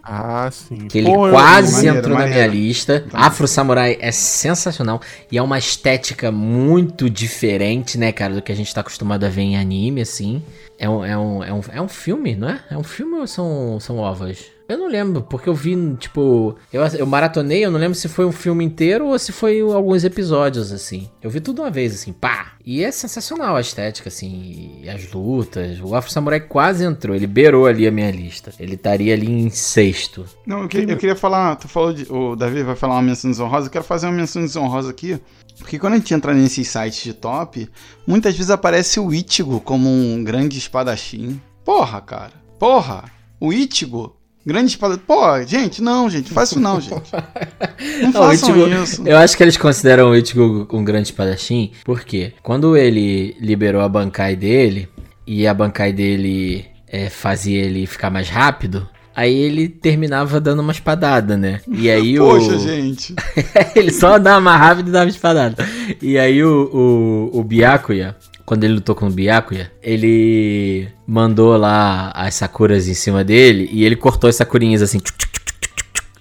Ah, sim. Que ele Pô, eu- quase maneiro, entrou na minha lista. Afro Samurai é sensacional e é uma estética muito diferente, né, cara, do que a gente tá acostumado a ver em anime, assim. É um, é um, é um, é um filme, não é? É um filme ou são, são ovas? Eu não lembro, porque eu vi, tipo. Eu, eu maratonei, eu não lembro se foi um filme inteiro ou se foi alguns episódios, assim. Eu vi tudo uma vez, assim, pá! E é sensacional a estética, assim, as lutas. O Afro Samurai quase entrou, ele beirou ali a minha lista. Ele estaria ali em sexto. Não, eu, que- eu queria falar, tu falou de, o Davi vai falar uma menção desonrosa, eu quero fazer uma menção desonrosa aqui, porque quando a gente entra nesses sites de top, muitas vezes aparece o Ichigo como um grande espadachim. Porra, cara. Porra. O Ichigo, grande espadachim. Pô, gente, não, gente, faz isso não, gente. Não Não, façam Ichigo- isso. Eu acho que eles consideram o Ichigo um grande espadachim, porque quando ele liberou a Bankai dele, e a Bankai dele é, fazia ele ficar mais rápido, aí ele terminava dando uma espadada, né? E aí o... Poxa, gente. ele só dava mais rápido e dava espadada. E aí o, o, o Byakuya, quando ele lutou com o Byakuya, ele mandou lá as sakuras em cima dele e ele cortou as sakurinhas assim. tchuc, tchuc.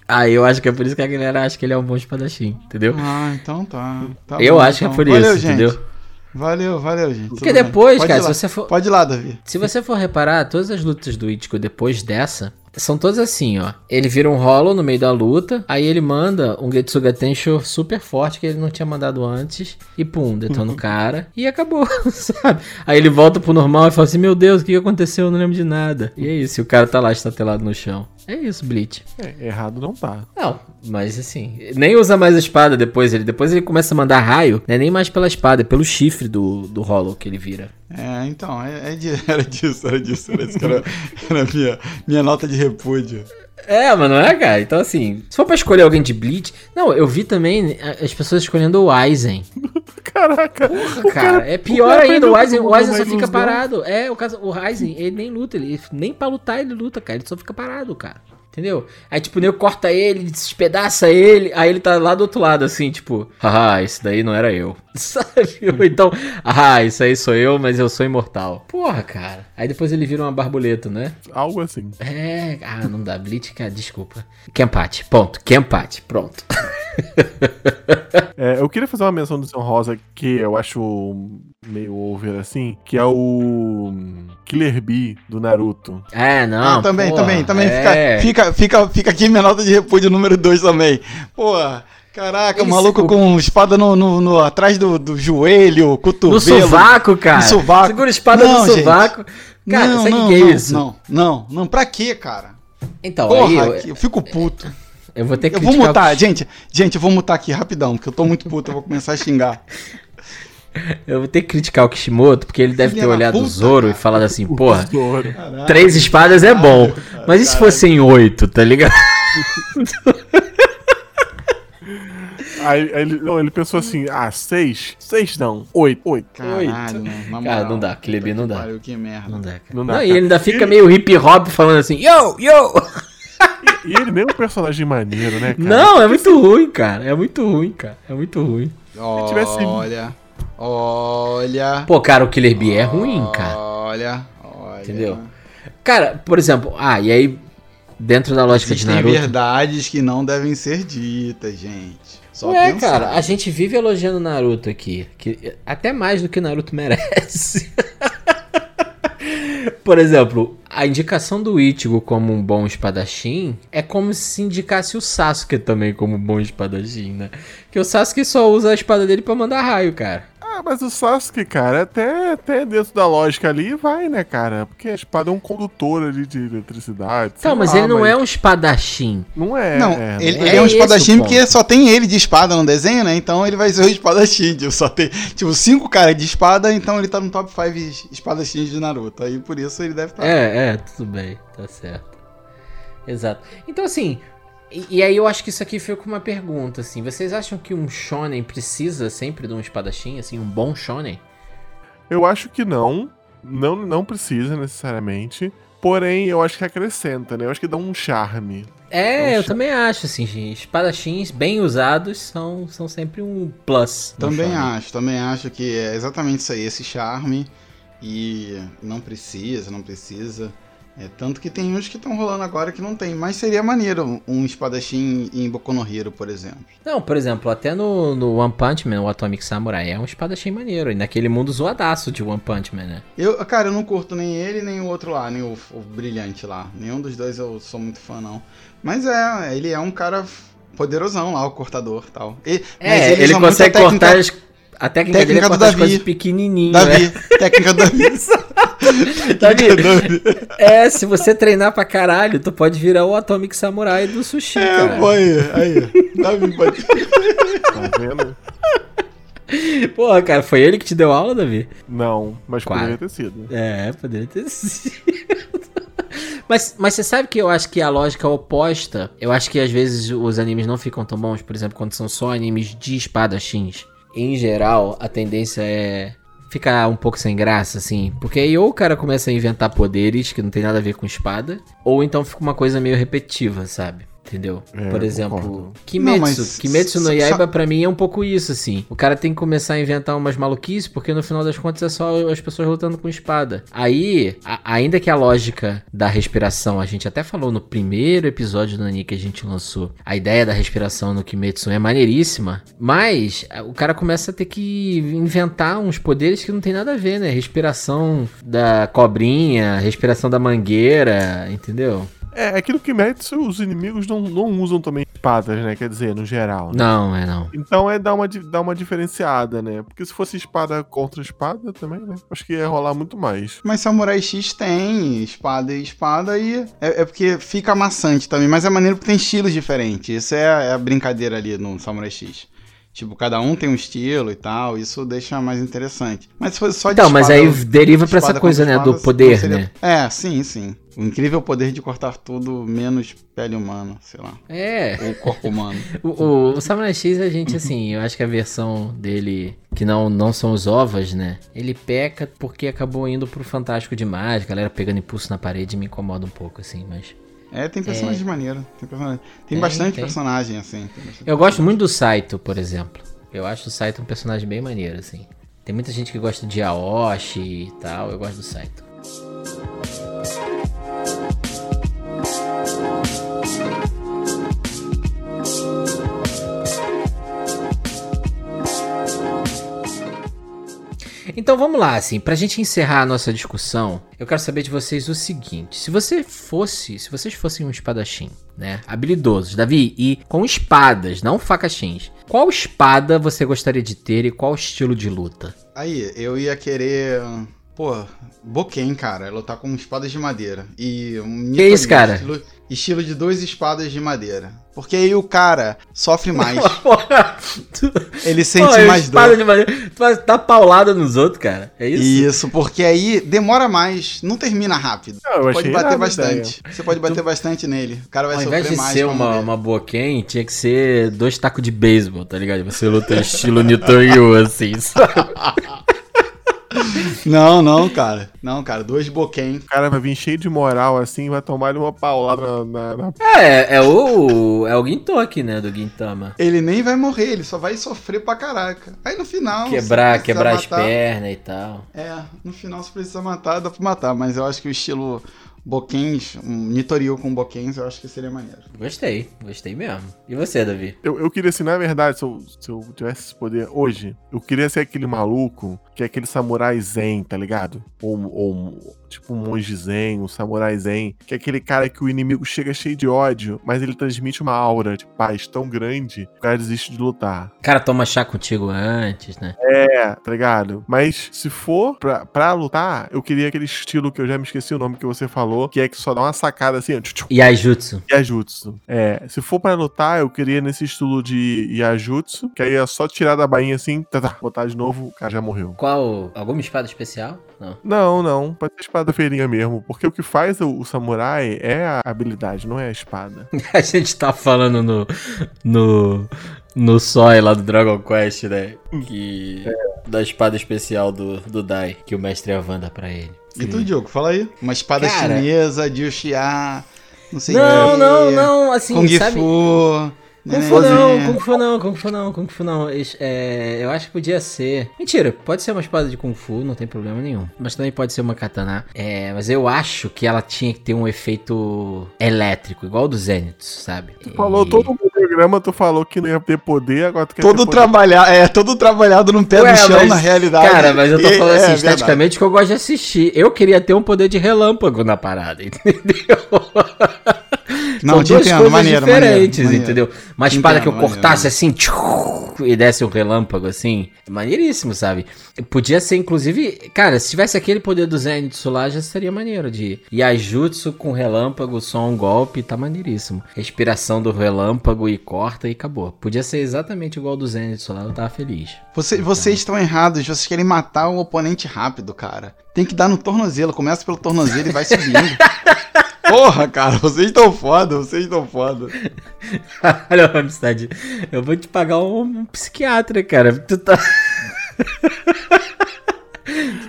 Aí eu acho que é por isso que a galera acha que ele é um bom espadachim, entendeu? Ah, então tá. Tá eu bom, acho que é então. por Valeu, isso, gente. entendeu? Valeu, valeu, gente. Porque Tudo depois, cara, se você for. Pode ir lá, Davi. Se você for reparar, todas as lutas do Ichigo depois dessa são todas assim, ó. Ele vira um Hollow no meio da luta, aí ele manda um Getsuga Tensho super forte que ele não tinha mandado antes, e pum, detona o cara, e acabou, sabe? Aí ele volta pro normal e fala assim: Meu Deus, o que que aconteceu? Eu não lembro de nada. E é isso, e o cara tá lá estatelado no chão. É isso, Bleach. É, errado não tá. Não, mas assim, nem usa mais a espada depois. Ele depois ele começa a mandar raio, não é nem mais pela espada, é pelo chifre do, do Hollow que ele vira. É, então, é, é de- era disso, era disso. Era, isso que era, era a minha, minha nota de repúdio. É, mas não é, cara? Então, assim, se for pra escolher alguém de Bleach. Não, eu vi também a- as pessoas escolhendo o Aizen. Caraca. o Cara, é o pior cara ainda. O Aizen, o Aizen só fica parado. É, o caso, o Aizen, ele nem luta, ele nem pra lutar ele luta, cara. Ele só fica parado, cara. Entendeu? Aí, tipo, o nego corta ele, despedaça ele, aí ele tá lá do outro lado, assim, tipo, haha, esse daí não era eu. Sabe? Ou então, ah, isso aí sou eu, mas eu sou imortal. Porra, cara. Aí depois ele vira uma borboleta, né? Algo assim. É, ah, não dá. Blitz, cara, desculpa. Que empate, ponto. Que empate, pronto. É, eu queria fazer uma menção do São Rosa que eu acho meio over assim, que é o Killer Bee do Naruto. É, não. ah, também, porra, também, também. é. Fica, fica, fica, fica aqui minha nota de repúdio número 2 também. Porra, caraca, Ele maluco com espada no, no, no- atrás do, do joelho, No cotovelo. sovaco, cara. No sovaco. Segura a espada Não, no gente. sovaco. Cara, não, sabe o não, que é não, isso? Não, não, não, pra quê, cara? Então, Porra, aí eu, eu fico puto. Eu vou ter que Eu vou criticar mutar, o- gente, gente, eu vou mutar aqui rapidão, porque eu tô muito puto, eu vou começar a xingar. Eu vou ter que criticar o Kishimoto, porque ele deve Filha ter olhado o puta, Zoro e cara. falado assim, porra, três espadas é bom. Mas e se fossem oito, tá ligado? Aí, aí ele, não, ele pensou assim: ah, seis? Seis não, oito. Oito. Caralho, Cara, não dá, aquele B não dá. Pariu, que merda. Não dá, cara. Não Não, dá, e cara. ele ainda fica meio hip hop falando assim, yo, yo! E ele nem é um personagem maneiro, né, cara? Não, é muito ruim, cara. É muito ruim, cara. É muito ruim. tivesse- Olha, olha. Pô, cara, o Killer Bee é ruim, cara. Olha, olha. Entendeu? Cara, por exemplo, ah, e aí, dentro da lógica de Existem Naruto. verdades que não devem ser ditas, gente. Só Ué, pensar. cara, a gente vive elogiando Naruto aqui. Que, até mais do que Naruto merece. Por exemplo, a indicação do Ichigo como um bom espadachim é como se indicasse o Sasuke também como um bom espadachim, né? Que o Sasuke só usa a espada dele pra mandar raio, cara. Ah, mas o Sasuke, cara, até, até dentro da lógica ali vai, né, cara? Porque a espada é um condutor ali de eletricidade. Então, mas lá, ele não é um espadachim. Não é. Não, é, ele, não ele é é um espadachim porque ponto. só tem ele de espada no desenho, né? Então ele vai ser o espadachim. Tipo, só tem, tipo, cinco caras de espada, então ele tá no top 5 espadachins de Naruto. Aí por isso ele deve estar. É, é, tudo bem, tá certo. Exato. Então, assim, e, e aí eu acho que isso aqui fica uma pergunta, assim. Vocês acham que um shonen precisa sempre de um espadachim, assim, um bom shonen? Eu acho que não. Não, não precisa necessariamente. Porém, eu acho que acrescenta, né? Eu acho que dá um charme. É, eu também acho, assim, gente. Espadachins bem usados são, são sempre um plus. Também shonen. acho, também acho que é exatamente isso aí, esse charme. E não precisa, não precisa. É, tanto que tem uns que estão rolando agora que não tem. Mas seria maneiro um espadachim em Boku no Hero, por exemplo. Não, por exemplo, até no, no One Punch Man, o Atomic Samurai é um espadachim maneiro. E naquele mundo zoadaço de One Punch Man, né? Eu, cara, eu não curto nem ele, nem o outro lá, nem o, o brilhante lá. Nenhum dos dois eu sou muito fã, não. Mas é, ele é um cara poderosão lá, o cortador e tal. E, mas É, ele, consegue técnica- cortar as, a técnica, dele é técnica do cortar as Davi. coisas pequenininho, né? Davi, técnica do Davi. Davi, é, se você treinar pra caralho, tu pode virar o Atomic Samurai do sushi, É, cara. pô, aí, aí. Davi pode. Tá vendo? Porra, cara, foi ele que te deu aula, Davi? Não, mas Quase. poderia ter sido. É, poderia ter sido. Mas, mas você sabe que eu acho que a lógica oposta, eu acho que às vezes os animes não ficam tão bons, por exemplo, quando são só animes de espadachins. Em geral, a tendência é ficar um pouco sem graça, assim. Porque aí ou o cara começa a inventar poderes que não tem nada a ver com espada, ou então fica uma coisa meio repetitiva, sabe? Entendeu? É, Por exemplo, concordo. Kimetsu. Não, mas Kimetsu no Yaiba pra mim é um pouco isso, assim. O cara tem que começar a inventar umas maluquices, porque no final das contas é só as pessoas lutando com espada. Aí, a- ainda que a lógica da respiração, a gente até falou no primeiro episódio do Nani que a gente lançou, a ideia da respiração no Kimetsu é maneiríssima, mas a- o cara começa a ter que inventar uns poderes que não tem nada a ver, né? Respiração da cobrinha, respiração da mangueira, entendeu? É, aquilo que mete os inimigos não, não usam também espadas, né? Quer dizer, no geral. né? Não, é não. Então é dar uma, dar uma diferenciada, né? Porque se fosse espada contra espada também, né? Acho que ia rolar muito mais. Mas Samurai X tem espada e espada e é, é porque fica amassante também, mas é maneiro porque tem estilos diferentes. Isso é, é a brincadeira ali no Samurai X. Tipo, cada um tem um estilo e tal, isso deixa mais interessante. Mas se fosse só de Então, mas espada- aí deriva pra essa espada coisa, né, do espada, poder, seria- né? É, sim, sim. O incrível poder de cortar tudo menos pele humana, sei lá. É. Ou corpo humano. O, o, o Samurai X, a gente, assim, eu acho que a versão dele, que não, não são os ovas, né? Ele peca porque acabou indo pro Fantástico demais, galera pegando impulso na parede me incomoda um pouco, assim, mas. É, tem personagem maneiro. Tem, personagem- tem Tem, bastante tem. personagem, assim. bastante Eu gosto muito do Saito, por exemplo. Eu acho o Saito um personagem bem maneiro, assim. Tem muita gente que gosta de Aoshi e tal, eu gosto do Saito. Então vamos lá, assim, pra gente encerrar a nossa discussão, eu quero saber de vocês o seguinte: se você fosse, se vocês fossem um espadachim, né, habilidosos, Davi, e com espadas, não facachins, qual espada você gostaria de ter e qual estilo de luta? Aí, eu ia querer. Pô, Boken, cara, lutar com espadas de madeira. E um Que isso, cara? Estilo, estilo de duas espadas de madeira. Porque aí o cara sofre mais. Tu- ele sente Pô, mais espada dor. de madeira. Tu vai dar paulada nos outros, cara. É isso? Isso, porque aí demora mais, não termina rápido. Não, eu pode bater bastante. Você pode bater bastante nele. O cara vai Ao sofrer invés de mais. ser uma, uma Boken, tinha que ser dois tacos de beisebol, tá ligado? Você luta estilo Newton Yu, assim, sabe? Não, não, cara. Não, cara, dois Boken. O cara vai vir cheio de moral assim e vai tomar uma paulada na. na- na- É, é o. É o Gintoki, né? Do Gintama. Ele nem vai morrer, ele só vai sofrer pra caraca. Aí no final. Quebrar, quebrar as matar- pernas e tal. É, no final se precisa matar, dá pra matar, mas eu acho que o estilo Bokens, um Nitoryu com Bokens, eu acho que seria maneiro. Gostei, gostei mesmo. E você, Davi? Eu, eu queria, assim, na verdade, se eu, se eu tivesse esse poder hoje, eu queria ser aquele maluco que é aquele samurai zen, tá ligado? Ou, ou tipo um monge zen, um samurai zen, que é aquele cara que o inimigo chega cheio de ódio, mas ele transmite uma aura de paz tão grande que o cara desiste de lutar. O cara toma chá contigo antes, né? É, tá ligado? Mas se for pra, pra lutar, eu queria aquele estilo que eu já me esqueci o nome que você falou, que é que só dá uma sacada assim, ó, Yajutsu. Yajutsu. É, se for pra lutar, eu queria nesse estilo de Yajutsu, que aí é só tirar da bainha assim, tá, tá, botar de novo, o cara já morreu. Qual? Alguma espada especial? Não. Não, não, pode ser espada feirinha mesmo, porque o que faz o, o samurai é a habilidade, não é a espada. A gente tá falando no. no. no Soi lá do Dragon Quest, né? Que. da espada especial do, do Dai, que o mestre Avanda pra ele. E tu, Diogo, fala aí. Uma espada Cara. chinesa, de Uxia, não sei o Não, quê. não, não, assim, Kung sabe... Fu. Kung né, Fu não? Kung Fu não, Kung Fu não, Kung Fu não. É, eu acho que podia ser. Mentira, pode ser uma espada de Kung Fu, não tem problema nenhum. Mas também pode ser uma katana. É, mas eu acho que ela tinha que ter um efeito elétrico, igual o do Zenitsu, sabe? Tu falou E- todo o programa, tu falou que não ia ter poder, agora tu quer Todo ter poder. trabalhado, é, todo trabalhado no pé Ué, do chão, mas, na realidade. Cara, mas eu tô falando é assim, verdade. esteticamente, que eu gosto de assistir. Eu queria ter um poder de relâmpago na parada, entendeu? Não, São duas entendo, coisas maneiro, diferentes, maneiro, entendeu? Uma espada que eu cortasse assim tchiu, e desse um relâmpago assim, maneiríssimo, sabe? Podia ser, inclusive, cara, se tivesse aquele poder do Zenitsu lá, já seria maneiro de Yajutsu com relâmpago, só um golpe, tá maneiríssimo. Respiração do relâmpago e corta e acabou. Podia ser exatamente igual ao do Zenitsu lá, eu tava feliz. Você- vocês estão errados, vocês querem matar o oponente rápido, cara. Tem que dar no tornozelo, começa pelo tornozelo e vai subindo. Porra, cara, vocês estão foda, vocês estão foda. Olha, Ramstead, eu vou te pagar um, um psiquiatra, cara. Tu tá. tu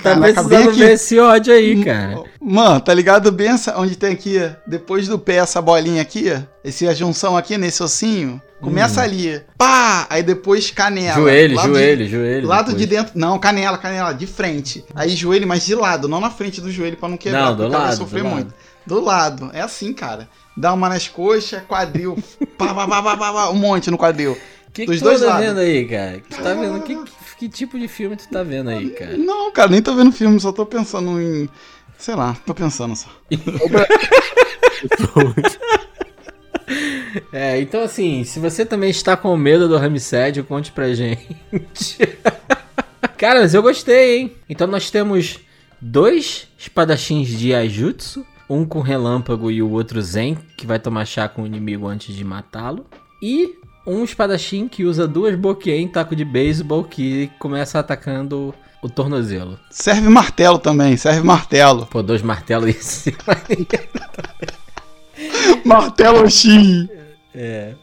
tá Caraca, precisando aqui. ver esse ódio aí, cara. Mano, tá ligado bem essa, onde tem aqui, depois do pé, essa bolinha aqui, esse a junção aqui nesse ossinho? Começa ali, pá, aí depois canela. Hum. Joelho, lado joelho, de, joelho. Lado de depois. dentro, não, canela, canela, de frente. Aí joelho, mas de lado, não na frente do joelho pra não quebrar, Não, do porque o cara vai lado, sofrer do lado. Do lado, é assim, cara. Dá uma nas coxas, quadril, pá, pá, pá, pá, pá, pá, um monte no quadril. O que, que dos tu dois tá lados. vendo aí, cara? Tu tá vendo? Que, que, que tipo de filme tu tá vendo aí, cara? Não, cara, nem tô vendo filme, só tô pensando em. Sei lá, tô pensando só. É, então assim, se você também está com medo do Ramsed, conte pra gente. Cara, mas eu gostei, hein? Então nós temos dois espadachins de Ajutsu, um com relâmpago e o outro Zen, que vai tomar chá com o inimigo antes de matá-lo. E um espadachim que usa duas boquien, taco de beisebol, que começa atacando o tornozelo. Serve martelo também, serve martelo. Pô, dois martelos cima. Martelo X. É.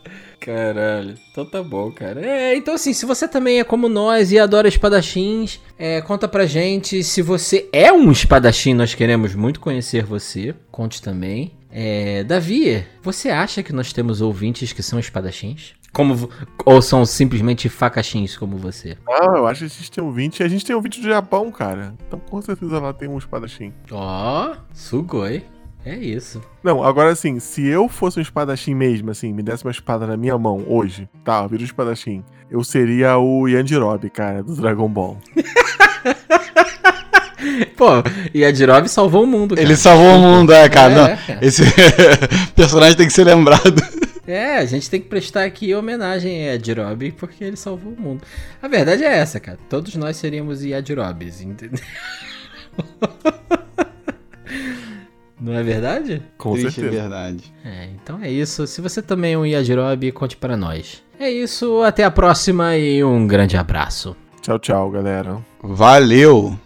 Caralho. Então tá bom, cara. É, então assim, se você também é como nós e adora espadachins, é, conta pra gente. Se você é um espadachim, nós queremos muito conhecer você. Conte também. É, Davi, você acha que nós temos ouvintes que são espadachins? Como, ou são simplesmente facachins como você? Não, eu acho que a gente tem 20. A gente tem um 20 do Japão, cara. Então com certeza lá tem um espadachim. Ó, sugoi. É isso. Não, agora assim, se eu fosse um espadachim mesmo, assim, me desse uma espada na minha mão hoje, tá, eu viro um espadachim, eu seria o Yanjirobe, cara, do Dragon Ball. Pô, e a Jirobe salvou o mundo, cara. Ele salvou o mundo, é, cara. É, Não, cara. esse personagem tem que ser lembrado. É, a gente tem que prestar aqui homenagem a Yajirobe porque ele salvou o mundo. A verdade é essa, cara. Todos nós seríamos Yajirobes, entendeu? Não é verdade? Com Triste certeza. verdade. É, então é isso. Se você também é um Yajirobe, conte para nós. É isso, até a próxima e um grande abraço. Tchau, tchau, galera. Valeu.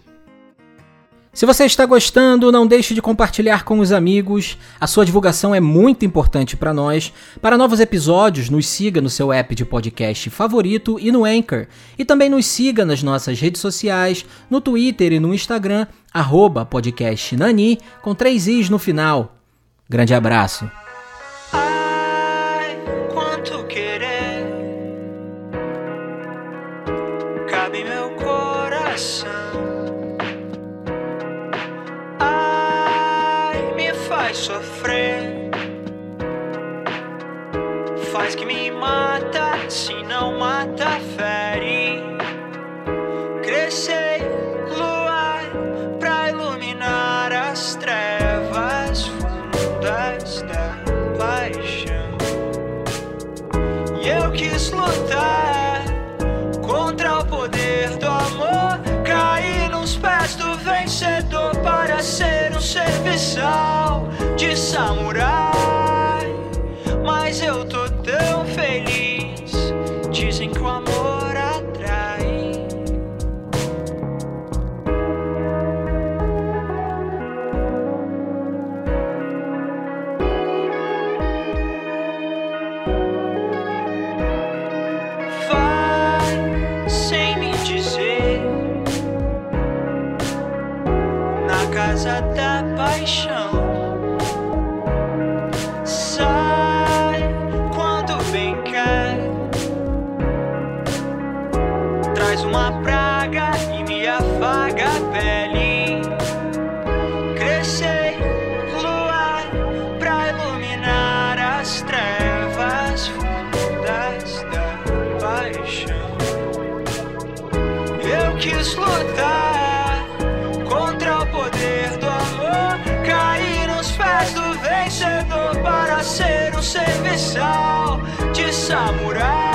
Se você está gostando, não deixe de compartilhar com os amigos. A sua divulgação é muito importante para nós. Para novos episódios, nos siga no seu app de podcast favorito e no Anchor. E também nos siga nas nossas redes sociais, no Twitter e no Instagram, arroba podcast Nani, com três Is no final. Grande abraço. Sofrer, faz que me mata, se samurai. Mas eu samurai.